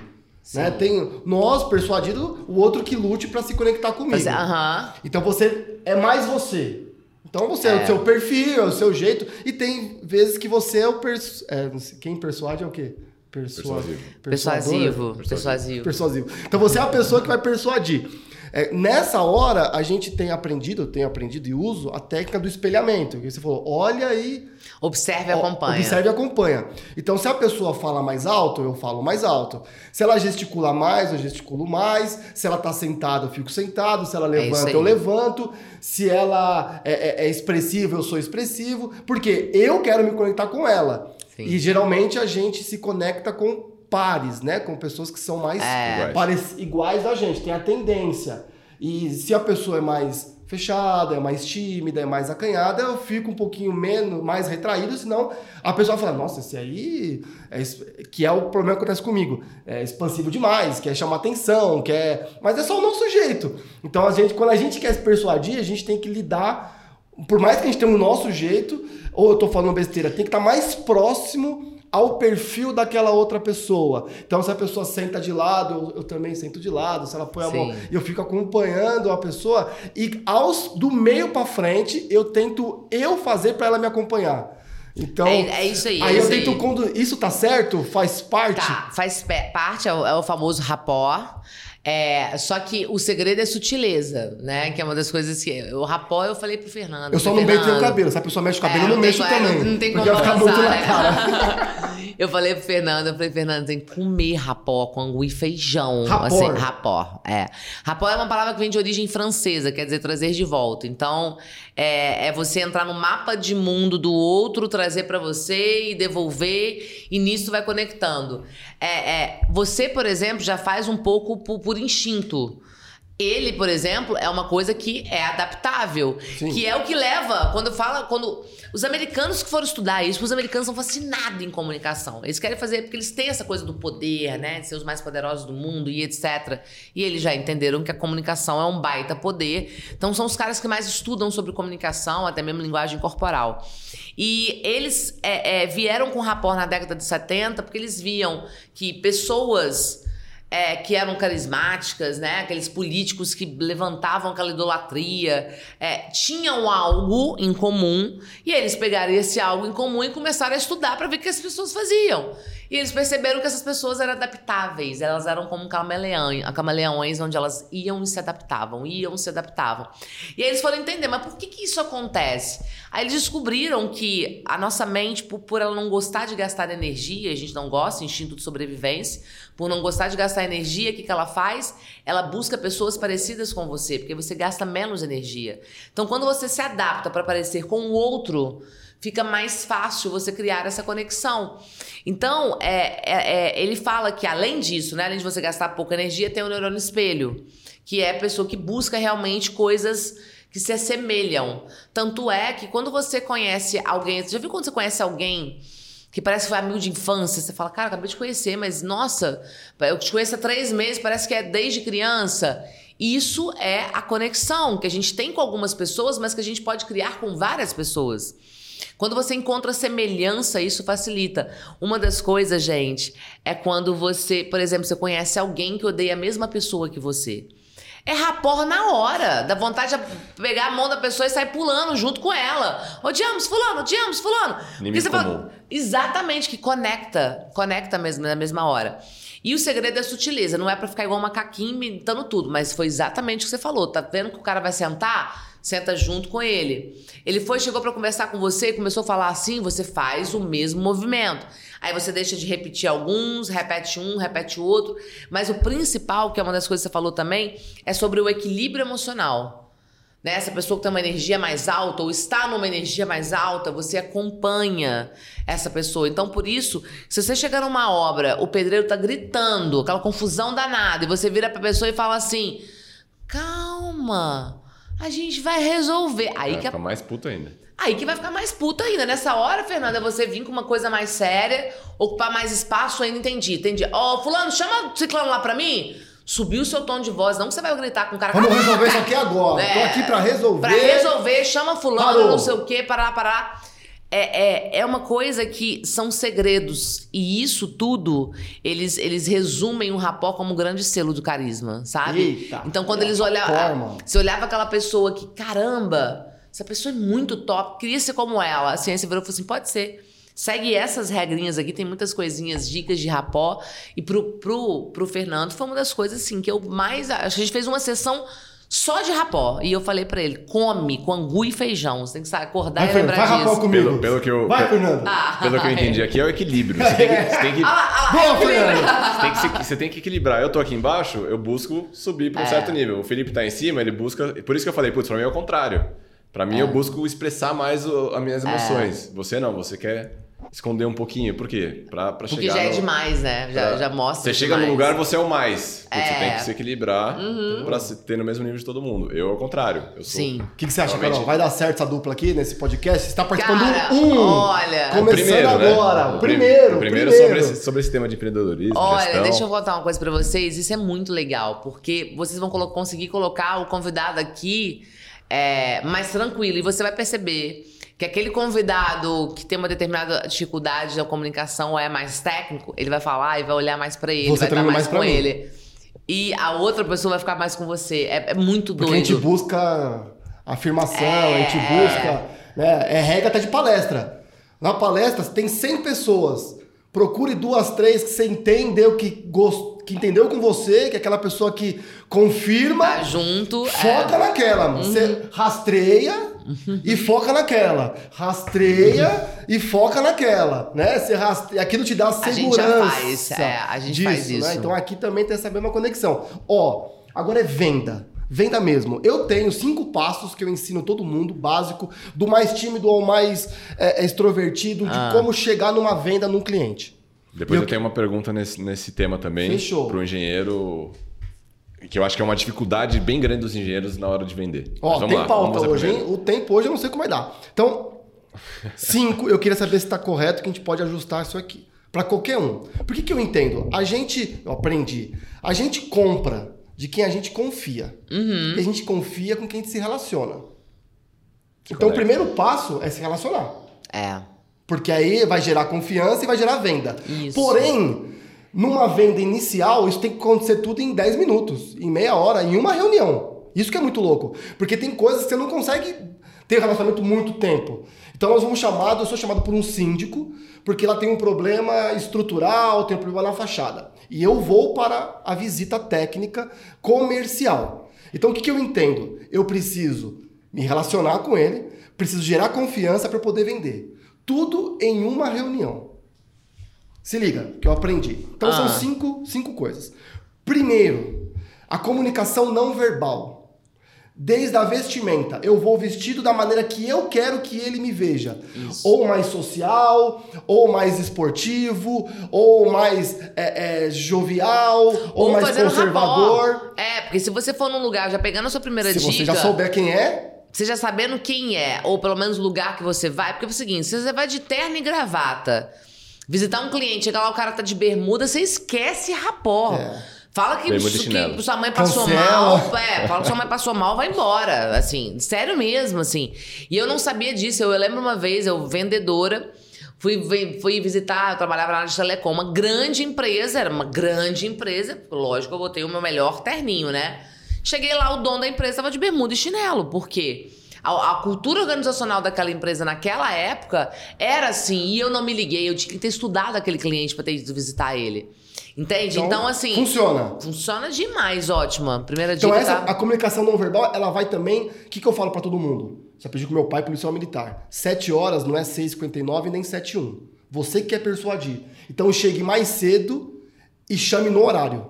Né? Tem nós persuadido, o outro que lute para se conectar comigo. Mas, aham. Então você é mais você. Então você é. o seu perfil, é o seu jeito. E tem vezes que você é o persu... é, quem persuade é o quê? Persua... Persuasivo. Persuasivo. Persuasivo. Persuasivo. Persuasivo. Então você é a pessoa que vai persuadir. É, nessa hora, a gente tem aprendido, eu tenho aprendido e uso a técnica do espelhamento. Que você falou, olha e Observe e acompanha. Observe e acompanha. Então, se a pessoa fala mais alto, eu falo mais alto. Se ela gesticula mais, eu gesticulo mais. Se ela tá sentada, eu fico sentado. Se ela É levanta, aí. eu levanto. Se ela é, é- é expressiva, eu sou expressivo. Porque eu quero me conectar com ela. Sim. E geralmente a gente se conecta com pares, né? Com pessoas que são mais É. Iguais. a gente. Tem a tendência. E se a pessoa é mais fechada, é mais tímida, é mais acanhada, eu fico um pouquinho menos, mais retraído, senão a pessoa fala, nossa, esse aí, é, que é o problema que acontece comigo, é expansivo demais, quer chamar atenção, quer... Mas é só o nosso jeito. Então, a gente, quando a gente quer se persuadir, a gente tem que lidar, por mais que a gente tenha o nosso jeito, ou eu tô falando besteira, tem que estar tá mais próximo ao perfil daquela outra pessoa. Então, se a pessoa senta de lado, eu, eu também sento de lado. Se ela põe a Sim. mão, eu fico acompanhando a pessoa. E aos do meio para frente, eu tento eu fazer para ela me acompanhar. Então, é, é isso aí. Aí é eu tento quando isso tá certo, faz parte. Tá, faz parte é o, é o famoso rapport. É, só que o segredo é sutileza, né? Que é uma das coisas que. O rapó eu falei pro Fernando. Eu só não mexo o cabelo. Se a pessoa mexe o cabelo, é, eu não, mexo também. Não tem como porque muito na cara. eu falei pro Fernando, eu falei, Fernando, tem que comer rapó com angu e feijão. Rapó. Assim, rapó, é. Rapó é uma palavra que vem de origem francesa, quer dizer trazer de volta. Então, é, é você entrar no mapa de mundo do outro, trazer para você e devolver, e nisso vai conectando. É, é, você, por exemplo, já faz um pouco por, por instinto. Ele, por exemplo, é uma coisa que é adaptável. Sim. Que é o que leva, quando fala, quando. Os americanos que foram estudar isso, os americanos são fascinados em comunicação. Eles querem fazer, porque eles têm essa coisa do poder, né? De ser os mais poderosos do mundo e etc. E eles já entenderam que a comunicação é um baita poder. Então são os caras que mais estudam sobre comunicação, até mesmo linguagem corporal. E eles é, é, vieram com o rapport na década de 70 porque eles viam que pessoas é, que eram carismáticas, né? Aqueles políticos que levantavam aquela idolatria, é, tinham algo em comum e eles pegaram esse algo em comum e começaram a estudar para ver o que as pessoas faziam. E eles perceberam que essas pessoas eram adaptáveis, elas eram como camaleões, camaleões onde elas iam e se adaptavam, iam e se adaptavam. E aí eles foram entender, mas por que, que isso acontece? Aí eles descobriram que a nossa mente, por, por ela não gostar de gastar energia, a gente não gosta, instinto de sobrevivência, por não gostar de gastar energia, o que, que ela faz? Ela busca pessoas parecidas com você, porque você gasta menos energia. Então, quando você se adapta para parecer com o outro, fica mais fácil você criar essa conexão. Então, é, é, é, ele fala que além disso, né, além de você gastar pouca energia, tem o neurônio espelho, que é a pessoa que busca realmente coisas que se assemelham. Tanto é que quando você conhece alguém, você já viu quando você conhece alguém que parece que foi amigo de infância, você fala, cara, acabei de conhecer, mas nossa, eu te conheço há três meses, parece que é desde criança. Isso é a conexão que a gente tem com algumas pessoas, mas que a gente pode criar com várias pessoas. Quando você encontra semelhança, isso facilita. Uma das coisas, gente, é quando você, por exemplo, você conhece alguém que odeia a mesma pessoa que você. É rapor na hora. Dá vontade de pegar a mão da pessoa e sair pulando junto com ela. Odiamos fulano, odiamos fulano. Porque você fala, exatamente, que conecta. Conecta mesmo na mesma hora. E o segredo é sutileza. Não é para ficar igual um macaquinho imitando tudo. Mas foi exatamente o que você falou. Tá vendo que o cara vai sentar? Senta junto com ele. Ele foi, chegou para conversar com você e começou a falar assim, você faz o mesmo movimento. Aí você deixa de repetir alguns, repete um, repete outro. Mas o principal, que é uma das coisas que você falou também, é sobre o equilíbrio emocional. Né? Essa pessoa que tem uma energia mais alta ou está numa energia mais alta, você acompanha essa pessoa. Então, por isso, se você chegar numa obra, o pedreiro tá gritando, aquela confusão danada, e você vira pra pessoa e fala assim: calma a gente vai resolver. Aí vai que ficar mais puta ainda. Aí que vai ficar mais puta ainda. Nessa hora, Fernanda, você vir com uma coisa mais séria, ocupar mais espaço ainda, entendi, entendi. Ó, oh, fulano, chama o ciclano lá pra mim. Subiu o seu tom de voz, não que você vai gritar com o cara. Vamos resolver isso aqui agora. É, Tô aqui pra resolver. Pra resolver, chama fulano, Parou. não sei o quê, parar, parar é, é, é uma coisa que são segredos. E isso tudo, eles, eles resumem o rapó como um grande selo do carisma, sabe? Eita, então, quando eles olhavam. Você olhava aquela pessoa que, caramba, essa pessoa é muito top, queria ser como ela. A ciência virou e falou assim: pode ser. Segue essas regrinhas aqui, tem muitas coisinhas, dicas de rapó. E pro, pro, pro Fernando foi uma das coisas assim que eu mais. Acho que a gente fez uma sessão só de rapó. E eu falei para ele: come com angu e feijão. Você tem que acordar vai, e lembrar vai disso. rapó comigo. Pelo, pelo que eu, vai, Fernando. Ah, pelo que eu entendi aqui, é o equilíbrio. Você tem que, você tem que, Boa, Fernando. Você tem, que, você tem que equilibrar. Eu tô aqui embaixo, eu busco subir para um é. certo nível. O Felipe tá em cima, ele busca. Por isso que eu falei, putz, pra mim é o contrário. Para mim, é. eu busco expressar mais o, as minhas é. emoções. É. Você não, você quer esconder um pouquinho. Por quê? Pra, pra Porque chegar já é no- demais, né? Já, pra- já mostra. Você chega demais. no lugar, você é o mais. Putz, Você É. tem que se equilibrar pra se ter no mesmo nível de todo mundo. Eu, ao contrário. Eu sou Sim. O que, que você acha, Realmente- Carol? Vai dar certo essa dupla aqui nesse podcast? Você está participando Cara, do um. olha. Começando primeiro, né? agora. O O prim- primeiro. o primeiro, primeiro. Sobre, esse, sobre esse tema de empreendedorismo, Olha, gestão. deixa eu contar uma coisa pra vocês. Isso é muito legal, porque vocês vão colo- conseguir colocar o convidado aqui é, mais tranquilo. E você vai perceber que aquele convidado que tem uma determinada dificuldade na comunicação é mais técnico, ele vai falar e vai olhar mais pra ele, Você vai estar treina mais, mais com mim. ele. E a outra pessoa vai ficar mais com você. É, é muito Porque doido. a gente busca afirmação, É. a gente busca. Né, é regra até de palestra. Na palestra, tem 100 pessoas. Procure duas, três que você entendeu que, gost... que entendeu com você, que é aquela pessoa que confirma. Tá junto. Foca é. naquela, mano. Você rastreia e foca naquela. Rastreia e foca naquela, né? Você rastreia, aquilo te dá A gente segurança. já faz, é, a gente disso, faz Né? isso. Então aqui também tem essa mesma conexão. Ó, agora é venda. Venda mesmo. Eu tenho cinco passos que eu ensino todo mundo, básico, do mais tímido ao mais é, extrovertido, de Ah. como chegar numa venda num cliente. Depois Eu eu, tenho uma pergunta nesse, nesse tema também. Fechou. Pro engenheiro. Que eu acho que é uma dificuldade bem grande dos engenheiros na hora de vender. Ó, tem lá, pauta hoje, hein? O tempo hoje eu não sei como vai dar. Então, cinco, eu queria saber se está correto, que a gente pode ajustar isso aqui. Para qualquer um. Por que, que eu entendo? A gente, eu aprendi, a gente compra de quem a gente confia. Uhum. E a gente confia com quem a gente se relaciona. Se então, o primeiro passo é se relacionar. É. Porque aí vai gerar confiança e vai gerar venda. Isso. Porém, numa venda inicial, isso tem que acontecer tudo em 10 minutos, em meia hora, em uma reunião. Isso que é muito louco. Porque tem coisas que você não consegue ter relacionamento muito tempo. Então nós vamos chamar, eu sou chamado por um síndico, porque ela tem um problema estrutural, tem um problema na fachada. E eu vou para a visita técnica comercial. Então o que, que eu entendo? Eu preciso me relacionar com ele, preciso gerar confiança para poder vender. Tudo em uma reunião. Se liga, que eu aprendi. Então são Ah. cinco, cinco coisas. Primeiro, a comunicação não verbal. Desde a vestimenta, eu vou vestido da maneira que eu quero que ele me veja. Isso. Ou mais social, ou mais esportivo, ou mais é, é, jovial, ou, mais fazendo conservador. É, porque se você for num lugar, já pegando a sua primeira Se dica. você já souber quem é, Você já sabendo quem é, ou pelo menos o lugar que você vai, porque é o seguinte, se você vai de terno e gravata, visitar um cliente, chega lá, o cara tá de bermuda, você esquece rapó. É. Fala que, que sua mãe passou Cancela. mal. É, fala que sua mãe passou mal, vai embora. Assim, sério mesmo, assim. E eu não sabia disso. Eu, eu lembro uma vez, eu vendedora, fui, fui visitar, eu trabalhava na área de telecom, uma grande empresa, era uma grande empresa. Lógico, eu botei o meu melhor terninho, né? Cheguei lá, o dono da empresa tava de bermuda e chinelo. Por quê? A, a cultura organizacional daquela empresa naquela época era assim, e eu não me liguei, eu tinha que ter estudado aquele cliente pra ter ido visitar ele. Entende? Então, assim. funciona. Funciona demais, ótima. Primeira dica Então essa, tá. a comunicação não verbal, ela vai também... O que, que eu falo pra todo mundo? Já pedi com meu pai, policial militar. Sete horas não é 6h59 nem 7h1. Você que quer persuadir. Então chegue mais cedo e chame no horário.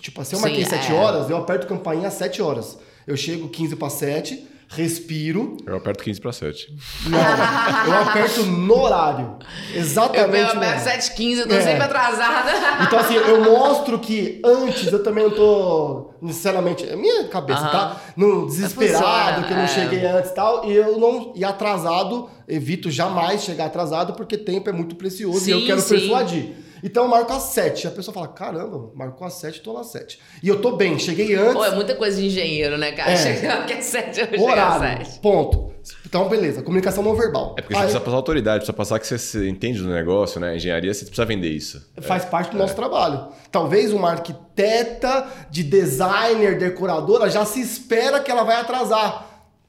Tipo, se eu Sim, marquei 7 é. horas, eu aperto campainha às 7 horas. Eu chego 15 para 7, respiro. Eu aperto 15 para 7. Não, eu aperto no horário. Eu, Exatamente. eu no aperto horário. 7h15, eu tô É. sempre atrasada. Então, assim, eu mostro que antes eu também não tô necessariamente. É minha cabeça, Aham. tá? No desesperado, Funciona, que eu não é. cheguei antes e tal. E eu não. E atrasado, evito jamais chegar atrasado, porque tempo é muito precioso e eu Sim, quero sim. persuadir. Então eu marco às 7. A pessoa fala: caramba, marcou às 7, tô lá às 7. E eu tô bem, cheguei antes. Pô, é muita coisa de engenheiro, né, cara? É. Chega aqui às 7, eu chego às horário. 7. Ponto. Então, beleza. Comunicação não verbal. É porque você Aí, precisa passar autoridade, precisa passar que você, você entende do negócio, né? Engenharia, você precisa vender isso. Faz parte do nosso trabalho. Talvez uma arquiteta, de designer, decoradora, já se espera que ela vai atrasar.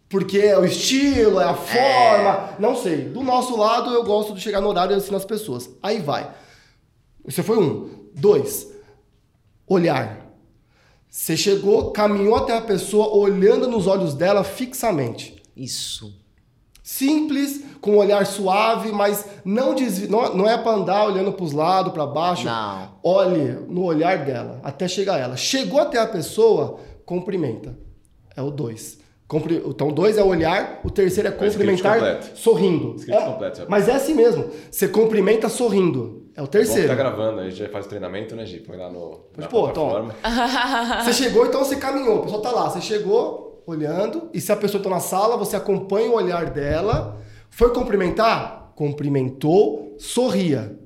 Porque é o estilo, é a forma, não sei. Do nosso lado, eu gosto de chegar no horário e ensino as pessoas. Aí vai. Esse foi um. Dois, olhar. Você chegou, caminhou até a pessoa, olhando nos olhos dela fixamente. Isso. Simples, com um olhar suave, mas não, desvi... não, não é para andar olhando para os lados, para baixo. Não. Olhe no olhar dela, até chegar a ela. Chegou até a pessoa, cumprimenta. É o dois. Compre- Então, dois é olhar, o terceiro é É cumprimentar completo. sorrindo. É- mas é assim mesmo. Você cumprimenta sorrindo. É o terceiro. tá gravando, a gente já faz o treinamento, né, Gi? Põe lá no. na Pô, plataforma. Você chegou, então você caminhou. A pessoa tá lá. Você chegou olhando. E se a pessoa tá na sala, você acompanha o olhar dela. Foi cumprimentar? Cumprimentou, sorria.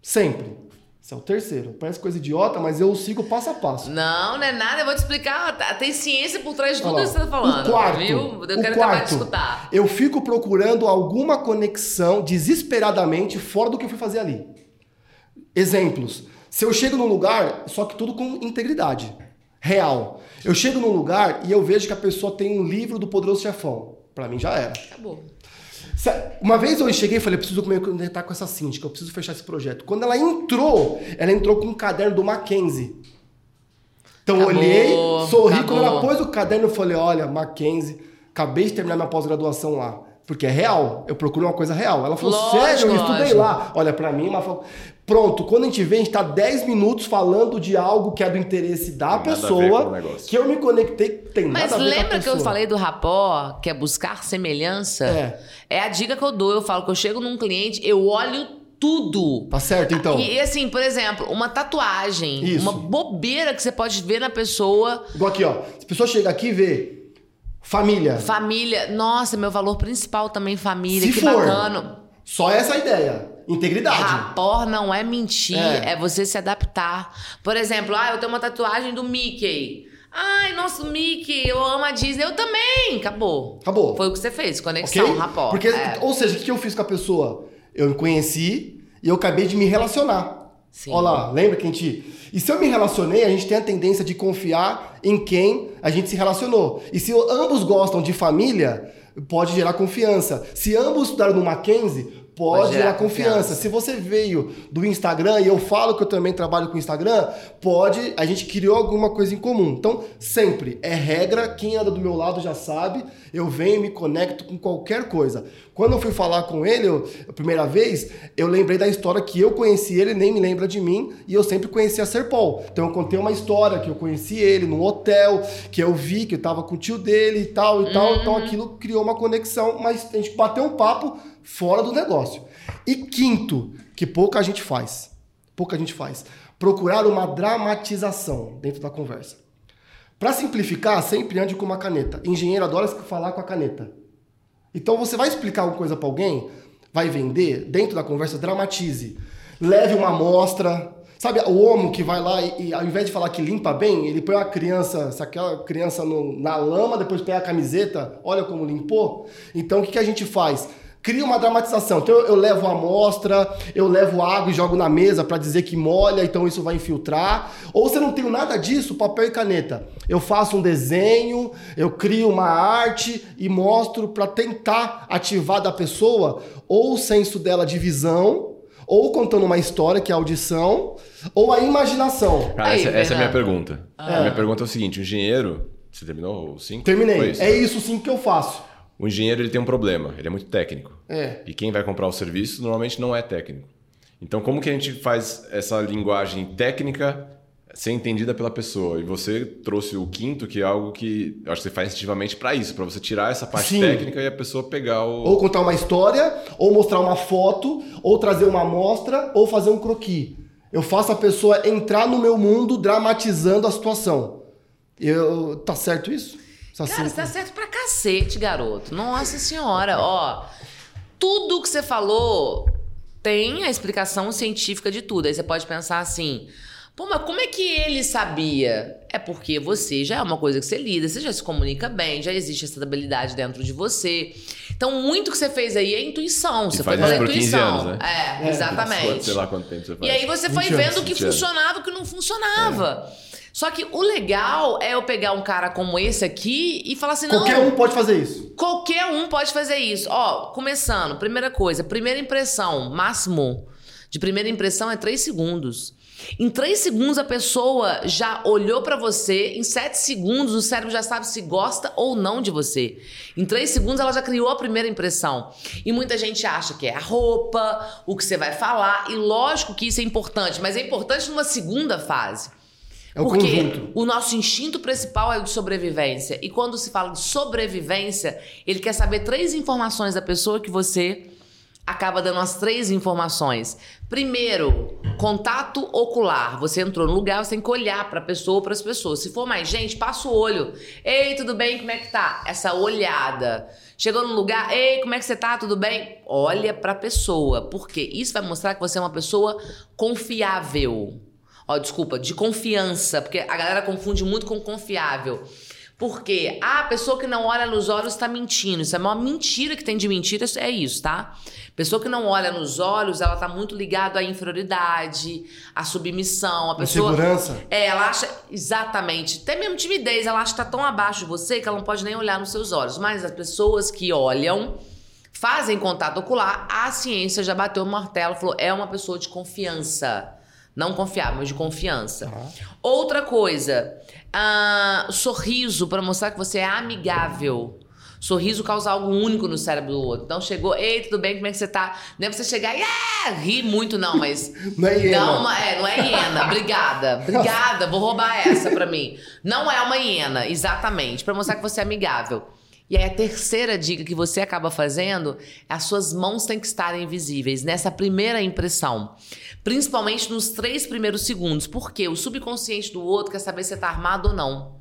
Sempre. Esse é o terceiro. Parece coisa idiota, mas eu sigo passo a passo. Não, não é nada, eu vou te explicar. tá- Tem ciência por trás de tudo Olha que você tá falando. O quarto, viu? Eu o quero acabar de quarto, escutar. Eu fico procurando alguma conexão desesperadamente fora do que eu fui fazer ali. Exemplos. Se eu chego num lugar, só que tudo com integridade. Real. Eu chego num lugar e eu vejo que a pessoa tem um livro do Poderoso Chefão. Pra mim já era. Acabou. Uma vez eu cheguei e falei, eu preciso me conectar com essa síndica, eu preciso fechar esse projeto. Quando ela entrou, ela entrou com um caderno do Mackenzie. Então eu Acabou, olhei, sorri, acabou. quando ela pôs o caderno, eu falei, olha, Mackenzie, acabei de terminar minha pós-graduação lá. Porque é real, eu procuro uma coisa real. Ela falou, Lógico, sério, eu estudei lógico. lá. Olha, pra mim, uma... fo- pronto, quando a gente vê, a gente tá 10 minutos falando de algo que é do interesse da Tem pessoa, que eu me conectei, tem Mas nada a ver com a lembra que eu falei do rapó, que é buscar semelhança? É. É a dica que eu dou. Eu falo que eu chego num cliente, eu olho tudo. Tá certo, então? E, e assim, por exemplo, uma tatuagem, Isso. uma bobeira que você pode ver na pessoa, Igual aqui, ó. Se a pessoa chega aqui e vê família, família. Nossa, meu valor principal também, família. Se que for. bacana. só essa ideia. Integridade. Rapor não é mentir, É. é. você se adaptar. Por exemplo, ah, eu tenho uma tatuagem do Mickey. Ai, nossa, o Mickey, eu amo a Disney. Eu também. Acabou. Acabou. Foi o que você fez, conexão, ok? rapor. Porque, É. ou seja, o que eu fiz com a pessoa? Eu me conheci e eu acabei de me relacionar. Sim. Olha lá, lembra que a gente. E se eu me relacionei, a gente tem a tendência de confiar em quem a gente se relacionou. E se ambos gostam de família, pode gerar confiança. Se ambos estudaram no Mackenzie, pode, Pode gerar confiança. confiança. Se você veio do Instagram e eu falo que eu também trabalho com Instagram, pode, a gente criou alguma coisa em comum. Então, sempre é regra, quem anda do meu lado já sabe, eu venho e me conecto com qualquer coisa. Quando eu fui falar com ele, eu- a primeira vez, eu lembrei da história que eu conheci ele, nem me lembra de mim, e eu sempre conheci a Serpol. Então eu contei uma história que eu conheci ele num hotel, que eu vi que eu tava com o tio dele e tal e tal, então aquilo criou uma conexão, mas a gente bateu um papo fora do negócio. E quinto, que pouca gente faz, pouca gente faz, procurar uma dramatização dentro da conversa. Para simplificar, sempre ande com uma caneta. Engenheiro adora falar com a caneta. Então você vai explicar alguma coisa para alguém, vai vender, dentro da conversa, dramatize. Leve uma amostra. Sabe, o homem que vai lá e, e ao invés de falar que limpa bem, ele põe uma criança, se aquela criança no- na lama, depois pega a camiseta, olha como limpou. Então o que, que a gente faz? Cria uma dramatização. Então eu, eu levo a amostra, eu levo água e jogo na mesa para dizer que molha, então isso vai infiltrar. Ou se eu não tenho nada disso, papel e caneta. Eu faço um desenho, eu crio uma arte e mostro para tentar ativar da pessoa ou o senso dela de visão, ou contando uma história, que é a audição, ou a imaginação. Cara, Aí, essa, essa é a minha pergunta. A minha pergunta é o seguinte: o engenheiro. Você terminou o 5? Terminei. isso? É isso sim que eu faço. O engenheiro ele tem um problema, ele é muito técnico. É. E quem vai comprar o serviço normalmente não é técnico. Então, como que a gente faz essa linguagem técnica ser entendida pela pessoa? E você trouxe o quinto, que é algo que acho que você faz instintivamente para isso, para você tirar essa parte Sim. técnica e a pessoa pegar o. Ou contar uma história, ou mostrar uma foto, ou trazer uma amostra, ou fazer um croquis. Eu faço a pessoa entrar no meu mundo dramatizando a situação. Eu, tá certo isso? Tá Cara, você certo? tá certo pra cacete, garoto. Nossa senhora, ó. Tudo que você falou tem a explicação científica de tudo. Aí você pode pensar assim. Pô, mas como é que ele sabia? É porque você já é uma coisa que você lida, você já se comunica bem, já existe essa habilidade dentro de você. Então, muito que você fez aí é intuição. E Você faz foi pela 15 intuição. anos, né? É, É, exatamente. Sei lá quanto tempo você faz. E aí você foi 20 anos, vendo o que 20 anos. funcionava e o que não funcionava. Só que o legal é eu pegar um cara como esse aqui e falar assim, não, Qualquer um pode fazer isso. qualquer um pode fazer isso. Ó, começando, primeira coisa, primeira impressão, máximo de primeira impressão é três segundos. Em três segundos a pessoa já olhou pra você, em sete segundos o cérebro já sabe se gosta ou não de você. Em três segundos ela já criou a primeira impressão. E muita gente acha que é a roupa, o que você vai falar, e lógico que isso é importante, mas é importante numa segunda fase. É o Porque conjunto. o nosso instinto principal é o de sobrevivência. E quando se fala de sobrevivência, ele quer saber três informações da pessoa que você acaba dando as três informações. Primeiro, contato ocular. Você entrou no lugar, você tem que olhar para a pessoa ou para as pessoas. Se for mais gente, passa o olho. Ei, tudo bem? Como é que tá? Essa olhada. Chegou no lugar, ei, como é que você tá? Tudo bem? Olha para a pessoa, porque isso vai mostrar que você é uma pessoa confiável. Ó, desculpa, de confiança, porque a galera confunde muito com confiável. Porque ah, a pessoa que não olha nos olhos está mentindo. Isso é uma mentira que tem de mentira, é isso, tá? Pessoa que não olha nos olhos, ela tá muito ligada à inferioridade, à submissão, a pessoa. Insegurança. É, ela acha exatamente, até mesmo timidez, ela acha que tá tão abaixo de você que ela não pode nem olhar nos seus olhos. Mas as pessoas que olham, fazem contato ocular, a ciência já bateu o martelo, falou, é uma pessoa de confiança. Não confiável, mas de confiança. Outra coisa, ah, sorriso para mostrar que você é amigável. Sorriso causa algo único no cérebro do outro. Então chegou, ei, tudo bem, como é que você tá? Não é você chegar e yeah! rir muito, não, mas. Não é hiena. Não, é, não é hiena. Obrigada. Obrigada, vou roubar essa pra mim. Não é uma hiena, exatamente, para mostrar que você é amigável. E aí a terceira dica que você acaba fazendo é as suas mãos têm que estarem visíveis nessa primeira impressão. Principalmente nos três primeiros segundos. Porque o subconsciente do outro quer saber se você tá armado ou não.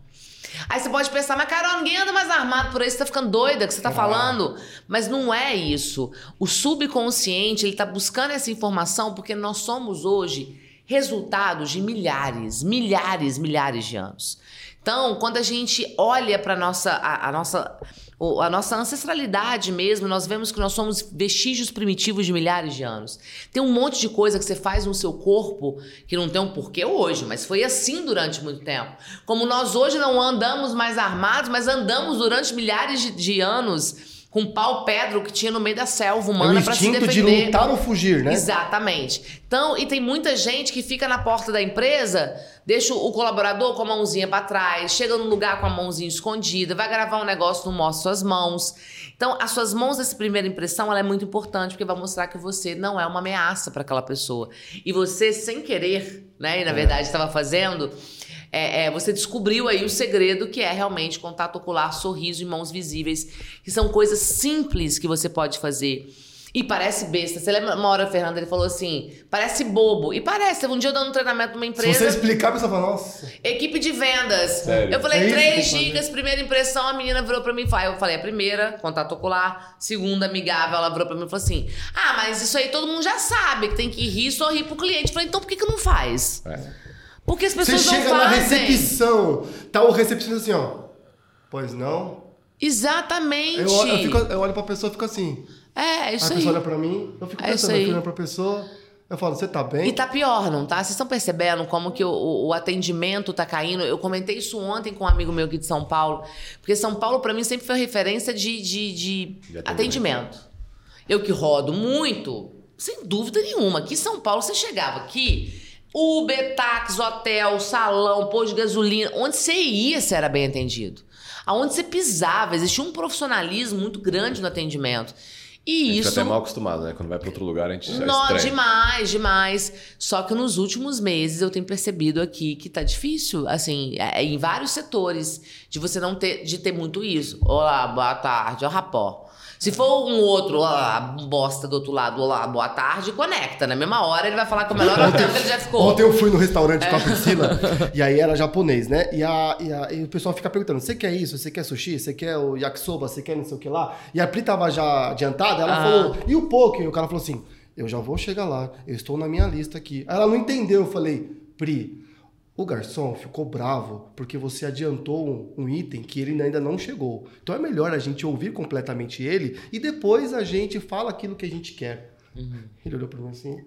Aí você pode pensar, mas Carol, ninguém anda mais armado por aí, você tá ficando doida que você tá falando. Mas não é isso. O subconsciente, ele tá buscando essa informação porque nós somos hoje resultados de milhares, milhares, milhares de anos. Então, quando a gente olha para nossa a, a nossa a nossa ancestralidade mesmo, nós vemos que nós somos vestígios primitivos de milhares de anos. Tem um monte de coisa que você faz no seu corpo que não tem um porquê hoje, mas foi assim durante muito tempo. Como nós hoje não andamos mais armados, mas andamos durante milhares de, de anos com pau pedro que tinha no meio da selva É o humana para se instinto de defender. lutar ou fugir, né? Exatamente. Então, e tem muita gente que fica na porta da empresa, deixa o colaborador com a mãozinha para trás, chega no lugar com a mãozinha escondida, vai gravar um negócio, não mostra suas mãos. Então, as suas mãos nessa primeira impressão, ela é muito importante porque vai mostrar que você não é uma ameaça para aquela pessoa. E você, sem querer, né, e na verdade estava fazendo, é, é, você descobriu aí o segredo que é realmente contato ocular, sorriso e mãos visíveis, que são coisas simples que você pode fazer. E parece besta. Você lembra uma hora, Fernanda, ele falou assim: parece bobo. E parece. Teve um dia eu dando um treinamento numa Se empresa. você explicar, a pessoa fala, nossa. Equipe de vendas. Sério? Eu falei É isso que três tem que fazer. dicas, primeira impressão, a menina virou pra mim e falou. Eu falei, a primeira, contato ocular. Segunda, amigável, ela virou pra mim e falou assim: Ah, mas isso aí todo mundo já sabe, que tem que rir e sorrir pro cliente. Eu falei, então por que, que não faz? É. Porque as Você pessoas não chega na fazem. recepção, tá o recepcionista assim, ó. Pois não? Exatamente. Eu, olho- eu, fico, eu olho pra pessoa e fico assim. É, é Aí isso a aí. pessoa olha pra mim, eu fico É isso pensando, eu aí. fico olhando pra pessoa, eu falo, você tá bem? E tá pior, não tá? Vocês estão percebendo como que o, o- o atendimento tá caindo? Eu comentei isso ontem com um amigo meu aqui de São Paulo. Porque São Paulo, pra mim, sempre foi referência de, de, de De atendimento. atendimento. Eu que rodo muito, sem dúvida nenhuma. Aqui em São Paulo, você chegava aqui, Uber, táxi, hotel, salão, posto de gasolina. Onde você ia, você era bem atendido. Aonde você pisava, existia um profissionalismo muito grande no atendimento. E A gente isso. fica até mal acostumado, né? Quando vai para outro lugar, a gente já Nó, estranha. demais, demais. Só que nos últimos meses eu tenho percebido aqui que tá difícil, assim, é, em vários setores, de você não ter, de ter muito isso. Olá, boa tarde, ó, rapó. Se for um outro, olá, bosta do outro lado, olá, boa tarde, conecta. Na mesma hora ele vai falar que o melhor hotel que ele já ficou. Ontem eu fui no restaurante É. com a Priscila, e aí era japonês, né? E, a, e, a- e o pessoal fica perguntando: você quer isso? Você quer sushi? Você quer o yakisoba? Você quer não sei o que lá? E a Pri tava já adiantada, ela Ah. falou: e o poke? E o cara falou assim: eu já vou chegar lá, eu estou na minha lista aqui. Aí ela não entendeu, eu falei: Pri. O garçom ficou bravo porque você adiantou um, um item que ele ainda não chegou. Então é melhor a gente ouvir completamente ele e depois a gente fala aquilo que a gente quer. Ele olhou pra mim assim,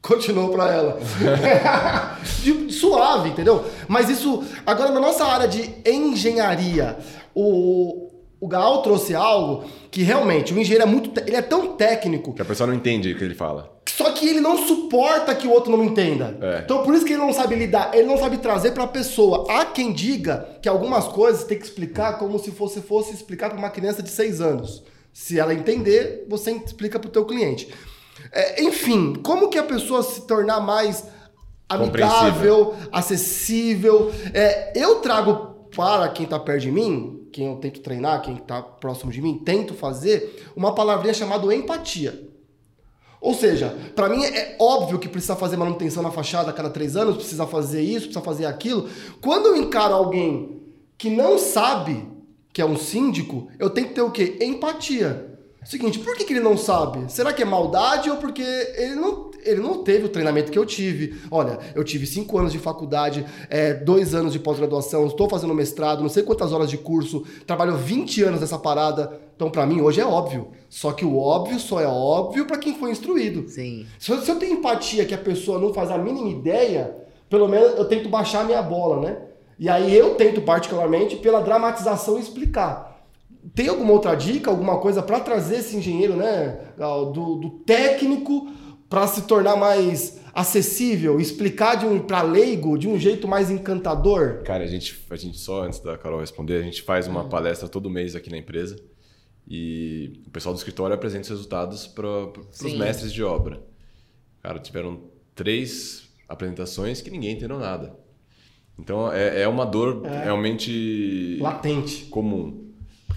continuou pra ela. De- suave, entendeu? Mas isso, agora na nossa área de engenharia, o, o Gal trouxe algo que realmente o engenheiro é muito, ele é tão técnico, Que a pessoa não entende o que ele fala. só que ele não suporta que o outro não entenda. É. Então por isso que ele não sabe lidar, ele não sabe trazer pra pessoa. Há quem diga que algumas coisas tem que explicar como se fosse fosse explicar para uma criança de 6 anos. Se ela entender, você explica pro teu cliente. É, enfim, como que a pessoa se tornar mais amigável, acessível. É, eu trago para quem está perto de mim, quem eu tento treinar, quem está próximo de mim, tento fazer uma palavrinha chamada empatia. Ou seja, para mim é óbvio que precisa fazer manutenção na fachada a cada três anos, precisa fazer isso, precisa fazer aquilo. Quando eu encaro alguém que não sabe que é um síndico, eu tenho que ter o quê? Empatia. Seguinte, por que, que ele não sabe? Será que é maldade ou porque ele não, ele não teve o treinamento que eu tive? Olha, eu tive cinco anos de faculdade, é, dois anos de pós-graduação, estou fazendo mestrado, não sei quantas horas de curso, trabalho 20 anos nessa parada. Então, para mim, hoje é óbvio. Só que o óbvio só é óbvio para quem foi instruído. Sim. Se eu, se eu tenho empatia que a pessoa não faz a mínima ideia, pelo menos eu tento baixar a minha bola, né? E aí eu tento, particularmente, pela dramatização, explicar. Tem alguma outra dica, alguma coisa para trazer esse engenheiro, né, do, do técnico para se tornar mais acessível, explicar de um para leigo de um jeito mais encantador? Cara, a gente, a gente só antes da Carol responder, a gente faz uma palestra todo mês aqui na empresa e o pessoal do escritório apresenta os resultados para os mestres de obra. Cara, tiveram três apresentações que ninguém entendeu nada. Então é, é uma dor é. realmente latente, comum.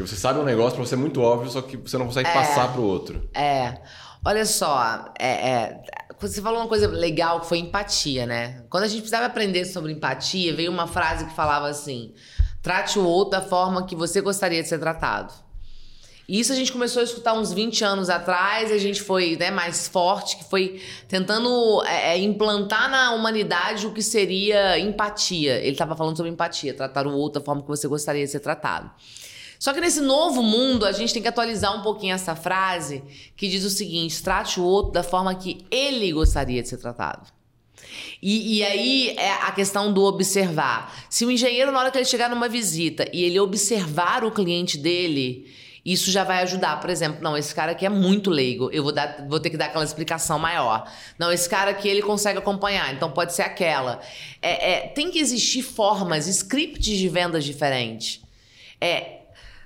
Porque você sabe um negócio para você é muito óbvio, só que você não consegue é, passar para o outro. É. Olha só, é, é, você falou uma coisa legal que foi empatia, né? Quando a gente precisava aprender sobre empatia, veio uma frase que falava assim: trate o outro da forma que você gostaria de ser tratado. E isso a gente começou a escutar uns 20 anos atrás, a gente foi né, mais forte, que foi tentando é, é implantar na humanidade o que seria empatia. Ele estava falando sobre empatia, tratar o outro da forma que você gostaria de ser tratado. Só que nesse novo mundo, a gente tem que atualizar um pouquinho essa frase que diz o seguinte: trate o outro da forma que ele gostaria de ser tratado. E, e, aí é a questão do observar. Se o engenheiro, na hora que ele chegar numa visita e ele observar o cliente dele, isso já vai ajudar. Por exemplo, não, esse cara aqui é muito leigo, eu vou, dar, vou ter que dar aquela explicação maior. Não, esse cara aqui ele consegue acompanhar, então pode ser aquela. É, é, tem que existir formas, scripts de vendas diferentes. É,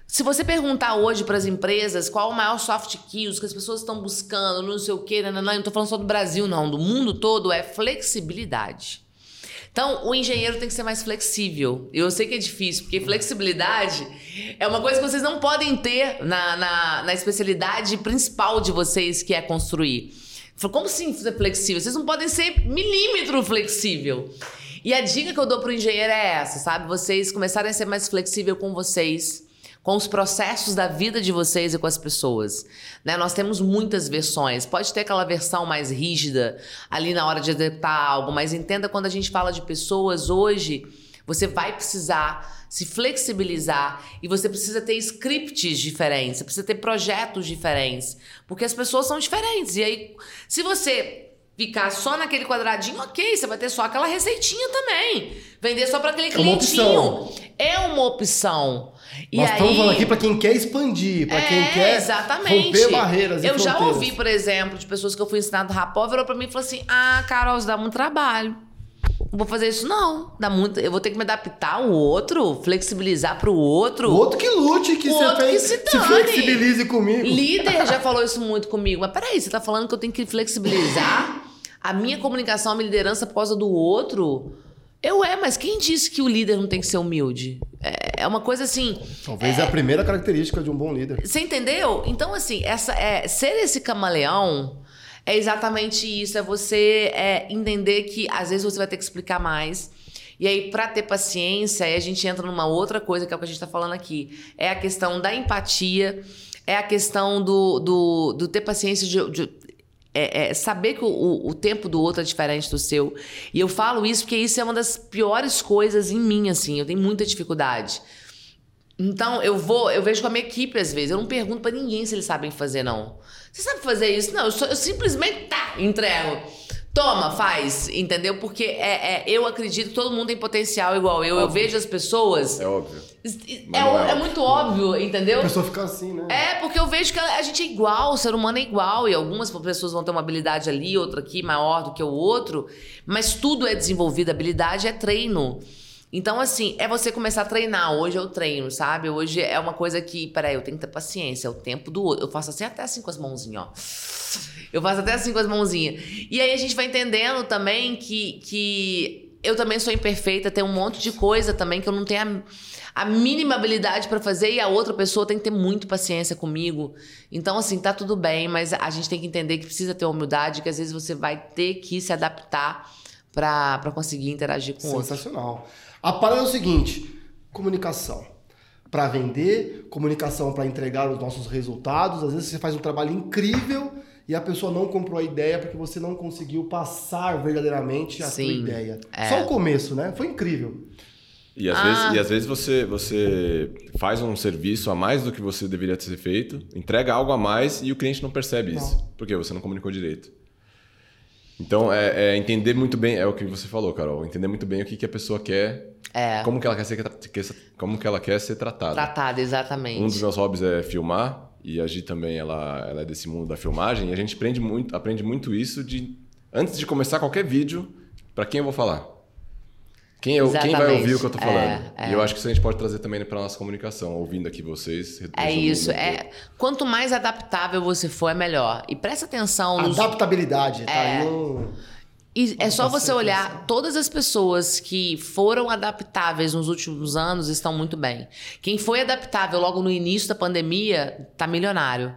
se você perguntar hoje para as empresas qual o maior soft skills que as pessoas estão buscando, não sei o quê, não, não, não, não estou falando só do Brasil, não, do mundo todo, é flexibilidade. Então, o engenheiro tem que ser mais flexível. Eu sei que é difícil, porque flexibilidade é uma coisa que vocês não podem ter na, na, na especialidade principal de vocês, que é construir. Como assim ser flexível? Vocês não podem ser milímetro flexível. E a dica que eu dou pro engenheiro é essa, sabe? Vocês começarem a ser mais flexível com vocês com os processos da vida de vocês e com as pessoas. Né? Nós temos muitas versões. Pode ter aquela versão mais rígida ali na hora de executar algo, mas entenda quando a gente fala de pessoas hoje, você vai precisar se flexibilizar e você precisa ter scripts diferentes, você precisa ter projetos diferentes, porque as pessoas são diferentes. E aí, se você ficar só naquele quadradinho, ok, você vai ter só aquela receitinha também. Vender só para aquele clientinho. É uma opção. É uma opção. E Nós aí... estamos falando aqui para quem quer expandir, para é, quem quer exatamente. romper barreiras Eu já ouvi, por exemplo, de pessoas que eu fui ensinado rapó, virou para mim e falou assim: "Ah, Carol, isso dá muito trabalho. Não vou fazer isso não. Dá muito, eu vou ter que me adaptar ao outro, flexibilizar para o outro. O outro que lute, que, o você que se, se flexibilize comigo. Líder já falou isso muito comigo. Mas peraí, você tá falando que eu tenho que flexibilizar a minha comunicação, a minha liderança por causa do outro? Eu é, mas quem disse que o líder não tem que ser humilde? É, é uma coisa assim. Talvez é, é, a primeira característica de um bom líder. Você entendeu? Então, assim, essa é ser esse camaleão é exatamente isso. É você é, entender que às vezes você vai ter que explicar mais. E aí, para ter paciência, a gente entra numa outra coisa que é o que a gente está falando aqui. É a questão da empatia, é a questão do, do, do ter paciência de, de é, é, saber que o, o, tempo do outro é diferente do seu. E eu falo isso porque isso é uma das piores coisas em mim, assim. Eu tenho muita dificuldade. Então, eu vou, eu vejo com a minha equipe às vezes. Eu não pergunto para ninguém se eles sabem fazer, não. Você sabe fazer isso? Não, eu, só, eu simplesmente tá, entrego. Toma, faz, entendeu? Porque é, é, eu acredito que todo mundo tem potencial igual eu. Óbvio. Eu vejo as pessoas. É óbvio. É, é, é, muito óbvio, entendeu? A pessoa fica assim, né? É, porque eu vejo que a gente é igual, o ser humano é igual. E algumas pessoas vão ter uma habilidade ali, outra aqui, maior do que o outro. Mas tudo é desenvolvido, habilidade é treino. Então, assim, é você começar a treinar. Hoje eu treino, sabe? Hoje é uma coisa que, peraí, eu tenho que ter paciência, é o tempo do outro. Eu faço assim até assim com as mãozinhas, ó. Eu faço até assim com as mãozinhas. E aí a gente vai entendendo também que, que eu também sou imperfeita, tem um monte de coisa também que eu não tenho a, a mínima habilidade para fazer e a outra pessoa tem que ter muito paciência comigo. Então, assim, tá tudo bem, mas a gente tem que entender que precisa ter humildade, que às vezes você vai ter que se adaptar para conseguir interagir com o outro. Sensacional. A parada é o seguinte: comunicação. Para vender, comunicação para entregar os nossos resultados. Às vezes você faz um trabalho incrível e a pessoa não comprou a ideia porque você não conseguiu passar verdadeiramente a Sim, sua ideia. É. Só o começo, né? Foi incrível. E às, ah. vezes, e às vezes você, você faz um serviço a mais do que você deveria ter feito, entrega algo a mais e o cliente não percebe não. isso. Porque você não comunicou direito. Então, é, é, entender muito bem, é o que você falou, Carol, entender muito bem o que, que a pessoa quer, é. como, que ela quer ser, como que ela quer ser tratada. Tratada, exatamente. Um dos meus hobbies é filmar, e a Gi também ela, ela é desse mundo da filmagem, e a gente aprende muito, aprende muito isso de, antes de começar qualquer vídeo, para quem eu vou falar. Quem, eu, quem vai ouvir o que eu tô falando? É, é. E eu acho que isso a gente pode trazer também para nossa comunicação, ouvindo aqui vocês. É isso. É, quanto mais adaptável você for, é melhor. E presta atenção. Nos... Adaptabilidade, tá é. um... E é só você olhar, todas as pessoas que foram adaptáveis nos últimos anos estão muito bem. Quem foi adaptável logo no início da pandemia tá milionário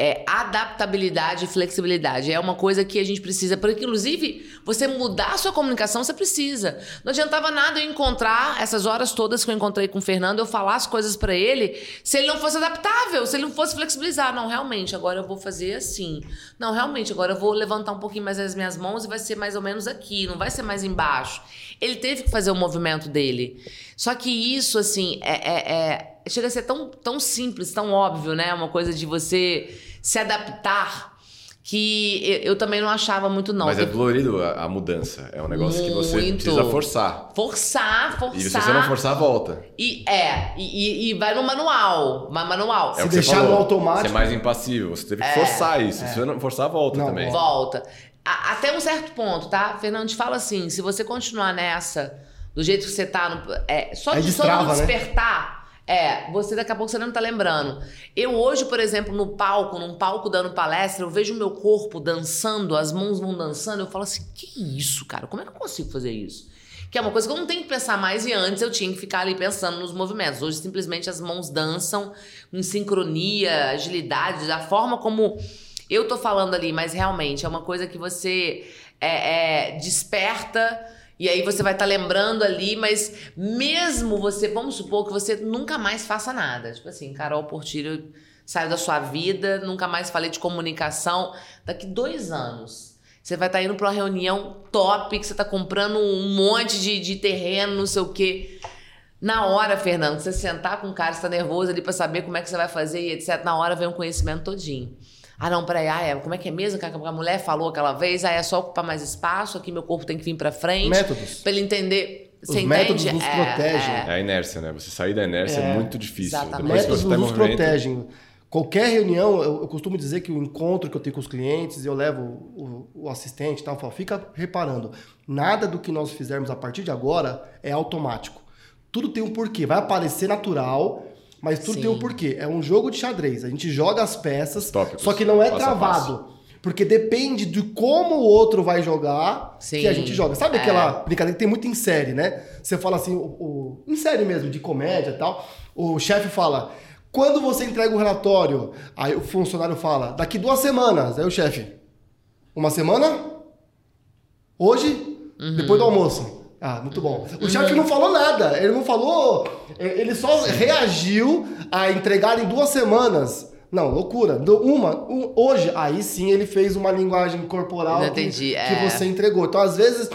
é, adaptabilidade e flexibilidade. É uma coisa que a gente precisa, porque inclusive você mudar a sua comunicação, você precisa. Não adiantava nada eu encontrar essas horas todas que eu encontrei com o Fernando, eu falar as coisas para ele, se ele não fosse adaptável, se ele não fosse flexibilizar. Não, realmente, agora eu vou fazer assim. Não, realmente, agora eu vou levantar um pouquinho mais as minhas mãos e vai ser mais ou menos aqui, não vai ser mais embaixo. Ele teve que fazer o movimento dele. Só que isso, assim, é, é, é chega a ser tão, tão simples, tão óbvio, né? Uma coisa de você se adaptar que eu, também não achava muito não. Mas é dolorido a, a mudança. É um negócio muito. que você precisa forçar. Forçar, forçar. E se você não forçar, volta. E é, e, e vai no manual, vai manual. É se deixar falou, no automático. Você é mais impassível. Você teve que é, forçar isso. É. Se você não forçar, volta não, também. Volta. A, até um certo ponto, tá? Fernando, te fala assim, se você continuar nessa, do jeito que você tá, no, é, só, de, só não né? despertar... Né? É, você daqui a pouco você não tá lembrando. Eu hoje, por exemplo, no palco, num palco dando palestra, eu vejo o meu corpo dançando, as mãos vão dançando, eu falo assim: que isso, cara? Como é que eu consigo fazer isso? Que é uma coisa que eu não tenho que pensar mais e antes eu tinha que ficar ali pensando nos movimentos. Hoje simplesmente as mãos dançam em sincronia, agilidade, da forma como eu tô falando ali, mas realmente é uma coisa que você é, é, desperta e aí você vai estar tá lembrando ali, mas mesmo você, vamos supor que você nunca mais faça nada. Tipo assim, Carol Portilho saiu da sua vida, nunca mais falei de comunicação. Daqui dois anos, você vai estar tá indo para uma reunião top, que você está comprando um monte de, de terreno, não sei o quê. Na hora, Fernando, você sentar com o cara, você tá nervoso ali para saber como é que você vai fazer e etc. Na hora vem um conhecimento todinho. Ah, não, peraí, ah, é, como é que é mesmo que a mulher falou aquela vez? Ah, é só ocupar mais espaço, aqui meu corpo tem que vir para frente. Métodos. Pra ele entender. Os Você métodos entende? nos é, protegem. É. é. a inércia, né? Você sair da inércia é, é muito difícil. Exatamente. Métodos tá nos protegem. Qualquer reunião, eu, eu, costumo dizer que o encontro que eu tenho com os clientes, eu levo o, o, o assistente e tal, eu falo, fica reparando, nada do que nós fizermos a partir de agora é automático. Tudo tem um porquê. Vai aparecer natural, mas tudo Sim. tem um porquê. É um jogo de xadrez. A gente joga as peças, Tópicos. só que não é travado. Porque depende de como o outro vai jogar Sim. que a gente joga. Sabe é. aquela brincadeira que tem muito em série, né? Você fala assim, o, o, em série mesmo, de comédia e tal, o chefe fala. Quando você entrega o relatório, aí o funcionário fala, daqui duas semanas. Aí o chefe, uma semana? Hoje? Uhum. Depois do almoço. Ah, muito bom. O chefe não falou nada. Ele não falou. Ele só reagiu a entregar em duas semanas. Não, loucura. Uma, um, hoje, aí sim ele fez uma linguagem corporal que, que, é. você entregou. Então, às vezes,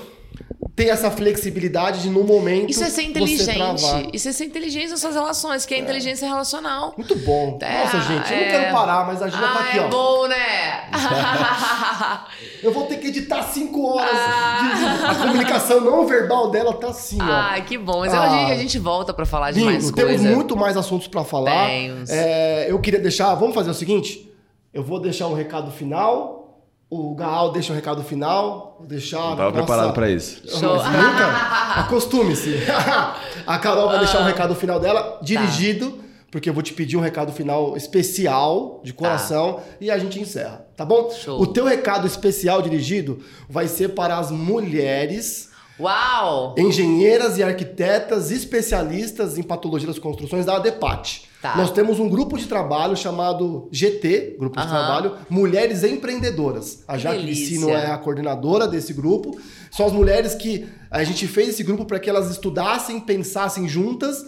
ter essa flexibilidade de no momento. Isso é ser inteligente. Isso é ser inteligente nas suas relações, que é, é. inteligência relacional. Muito bom. É, Nossa, gente, eu não quero é. parar, mas a gente ah, já tá aqui, é ó. É bom, né? eu vou ter que editar cinco horas. Ah. De, a comunicação não verbal dela tá assim, ó. Ah, que bom. Mas ah. é que a gente volta para falar de Lindo, mais coisas. Temos muito mais assuntos para falar. É, eu queria deixar. Vamos fazer o seguinte? Eu vou deixar um recado final O Gaal deixa um recado final. Vou deixar. Não tava preparado para isso. Show. Mas nunca. Acostume-se. a Carol vai deixar um recado final dela, dirigido, porque eu vou te pedir um recado final especial, de coração, e a gente encerra, tá bom? Show. O teu recado especial dirigido vai ser para as mulheres Uau! engenheiras e arquitetas especialistas em patologia das construções da ADEPAT. Tá. Nós temos um grupo de trabalho chamado GT, Grupo de. Trabalho Mulheres Empreendedoras. A Jaque. Vicino é a coordenadora desse grupo. São as mulheres que a gente fez esse grupo para que elas estudassem, pensassem juntas.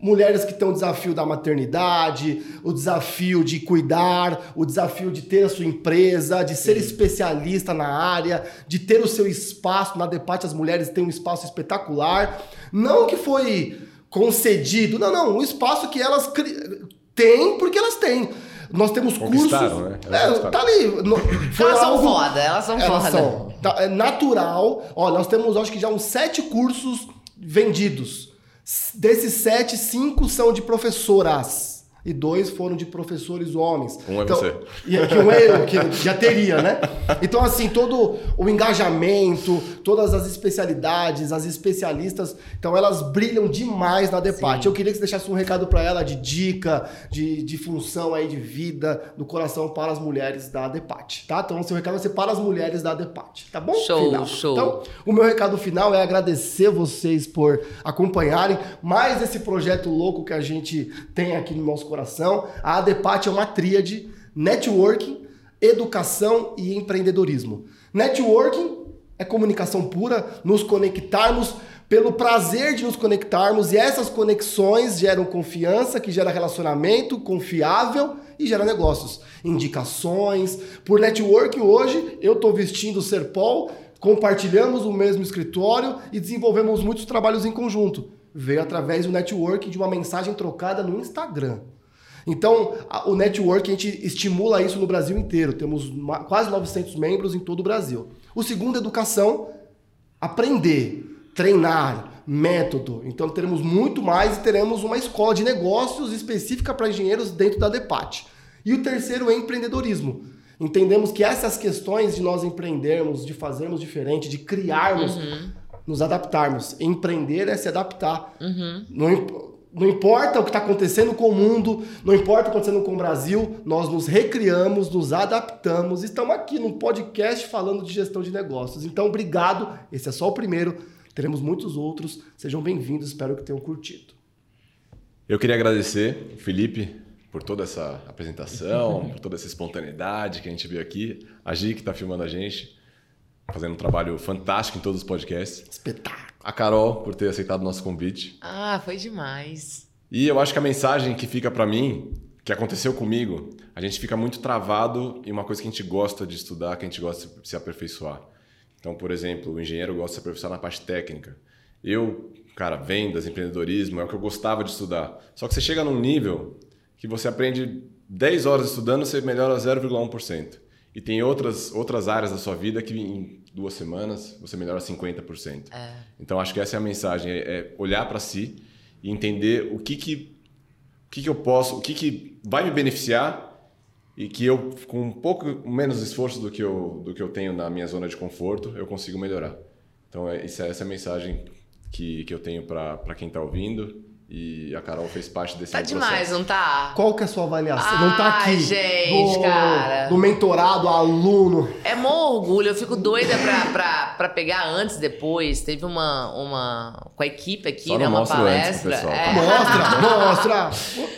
Mulheres que têm o desafio da maternidade, o desafio de cuidar, o desafio de ter a sua empresa, de ser especialista na área, de ter o seu espaço. Na Depate, as mulheres têm um espaço espetacular. Não que foi concedido, não, não, um espaço que elas cri- têm porque elas têm. Nós temos cursos. Né? Elas É, tá ali. No- Foi Elas são algo- foda, elas são elas foda. são. Tá, é natural. Ó, nós temos, acho que já uns sete cursos vendidos. Desses sete, cinco são de professoras. E dois foram de professores homens. Um é Então- você. E que um é eu, que já teria, né? Então, assim, todo o engajamento, todas as especialidades, as especialistas, então elas brilham demais na. Sim. Eu queria que você deixasse um recado para ela de dica, de, de função aí de vida, do coração para as mulheres da Depate, tá? Então, o seu recado vai ser para as mulheres da Depate, tá bom? Show, show. Então, o meu recado final é agradecer vocês por acompanharem mais esse projeto louco que a gente tem aqui no nosso coração. A ADEPAT é uma tríade, networking, educação e empreendedorismo. Networking é comunicação pura, nos conectarmos pelo prazer de nos conectarmos e essas conexões geram confiança, que gera relacionamento confiável e gera negócios. Indicações. Por networking hoje, eu estou vestindo o Serpol, compartilhamos o mesmo escritório e desenvolvemos muitos trabalhos em conjunto. Veio através do networking de uma mensagem trocada no Instagram. Então, a- o network, a gente estimula isso no Brasil inteiro. Temos ma- quase 900 membros em todo o Brasil. O segundo, educação, aprender, treinar, método. Então, teremos muito mais e teremos uma escola de negócios específica para engenheiros dentro da DEPAT. E o terceiro é empreendedorismo. Entendemos que essas questões de nós empreendermos, de fazermos diferente, de criarmos, nos adaptarmos. Empreender é se adaptar. Não, imp- não importa o que está acontecendo com o mundo, não importa o que está acontecendo com o Brasil, nós nos recriamos, nos adaptamos. Estamos aqui num podcast falando de gestão de negócios. Então, obrigado. Esse é só o primeiro. Teremos muitos outros. Sejam bem-vindos. Espero que tenham curtido. Eu queria agradecer Felipe por toda essa apresentação, por toda essa espontaneidade que a gente viu aqui. A Gi, que está filmando a gente, fazendo um trabalho fantástico em todos os podcasts. Espetáculo. A Carol, por ter aceitado o nosso convite. Ah, foi demais. E eu acho que a mensagem que fica para mim, que aconteceu comigo, a gente fica muito travado em uma coisa que a gente gosta de estudar, que a gente gosta de se aperfeiçoar. Então, por exemplo, o engenheiro gosta de se aperfeiçoar na parte técnica. Eu, cara, vendas, empreendedorismo, é o que eu gostava de estudar. Só que você chega num nível que você aprende 10 horas estudando, você melhora 0,1%. E tem outras, outras áreas da sua vida que em duas semanas você melhora 50%. É. Então acho que essa é a mensagem, é, é olhar para si e entender o que que, o que que eu posso, o que que vai me beneficiar e que eu com um pouco menos esforço do que eu do que eu tenho na minha zona de conforto eu consigo melhorar. Então é, é essa é a mensagem que, que eu tenho para quem está ouvindo e a Carol fez parte desse Tá demais, processo. não tá? Qual que é a sua avaliação? não tá aqui. gente, do, cara. do mentorado, aluno. É mó orgulho, eu fico doida pra, pra, pra pegar antes e depois. Teve uma, uma. Com a equipe aqui, Só né? não Uma mostra antes pro palestra. pessoal, É. tá? Mostra, mostra.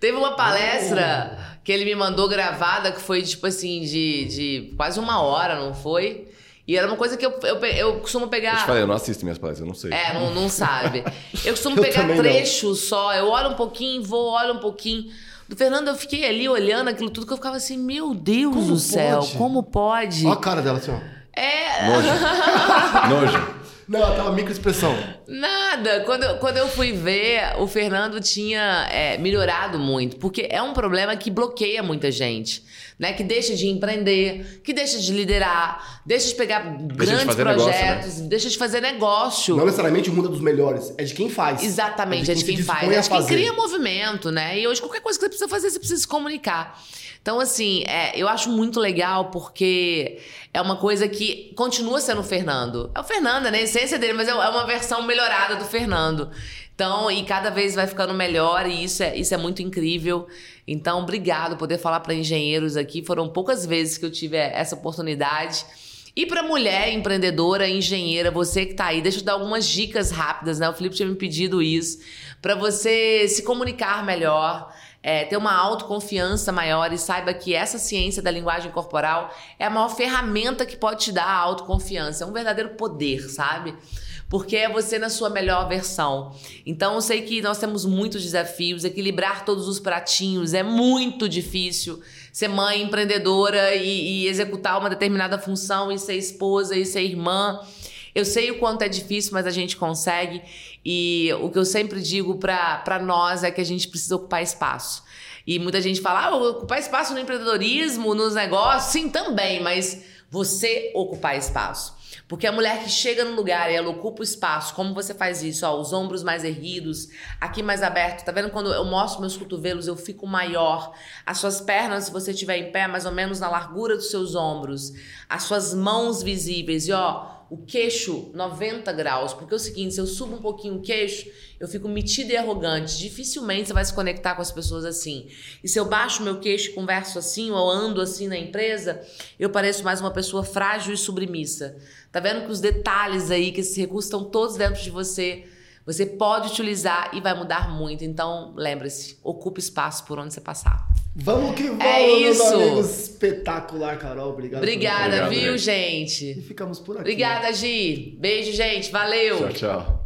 Teve uma palestra que ele me mandou gravada que foi, tipo assim, de, de quase uma hora, não foi? E era uma coisa que eu, eu, eu costumo pegar. Eu te falei, eu não assisto minhas palestras, eu não sei. É, não, não sabe. Eu costumo Eu pegar trechos só. Eu olho um pouquinho, vou, olho um pouquinho. Do Fernando, eu fiquei ali olhando aquilo tudo que eu ficava assim, meu Deus Como do céu, pode? como pode? Olha a cara dela assim, ó. É. Nojo. Nojo. Não, ela tava microexpressão. Nada, nada. Quando, quando eu fui ver, o Fernando tinha é, melhorado muito, porque é um problema que bloqueia muita gente. Né, que deixa de empreender, que deixa de liderar, deixa de pegar deixa grandes de projetos, negócio, né? deixa de fazer negócio. Não necessariamente o mundo é dos melhores, é de quem faz. Exatamente, é de quem, é de quem faz, é de quem cria movimento, né? E hoje qualquer coisa que você precisa fazer, você precisa se comunicar. Então, assim, é, eu acho muito legal porque é uma coisa que continua sendo o Fernando. É o Fernando, né? A essência dele, mas é, é uma versão melhorada do Fernando. Então, e cada vez vai ficando melhor e isso é, isso é muito incrível. Então, obrigado poder falar para engenheiros aqui. Foram poucas vezes que eu tive essa oportunidade. E para mulher empreendedora, engenheira, você que está aí, deixa eu dar algumas dicas rápidas, né? O Felipe tinha me pedido isso, para você se comunicar melhor, é, ter uma autoconfiança maior e saiba que essa ciência da linguagem corporal é a maior ferramenta que pode te dar a autoconfiança. É um verdadeiro poder, sabe? Porque é você na sua melhor versão. Então eu sei que nós temos muitos desafios, equilibrar todos os pratinhos é muito difícil. Ser mãe empreendedora e, e executar uma determinada função e ser esposa e ser irmã. Eu sei o quanto é difícil, mas a gente consegue. E o que eu sempre digo para nós é que a gente precisa ocupar espaço. E muita gente fala, ah, ocupar espaço no empreendedorismo, nos negócios. Sim, também, mas você ocupar espaço. Porque a mulher que chega no lugar e ela ocupa o espaço, como você faz isso? Ó, os ombros mais erguidos, aqui mais aberto. Tá vendo quando eu mostro meus cotovelos, eu fico maior. As suas pernas, se você estiver em pé, mais ou menos na largura dos seus ombros. As suas mãos visíveis. E ó, o queixo 90 graus, porque é o seguinte, se eu subo um pouquinho o queixo, eu fico metida e arrogante. Dificilmente você vai se conectar com as pessoas assim. E se eu baixo meu queixo converso assim, ou ando assim na empresa, eu pareço mais uma pessoa frágil e submissa. Tá vendo que os detalhes aí, que esses recursos estão todos dentro de você. Você pode utilizar e vai mudar muito. Então, lembre-se, ocupe espaço por onde você passar. Vamos que vamos, é isso. amigo. Espetacular, Carol. Obrigado. Obrigada, viu, gente? E ficamos por aqui. Obrigada, Gi. Beijo, gente. Valeu. Tchau, tchau.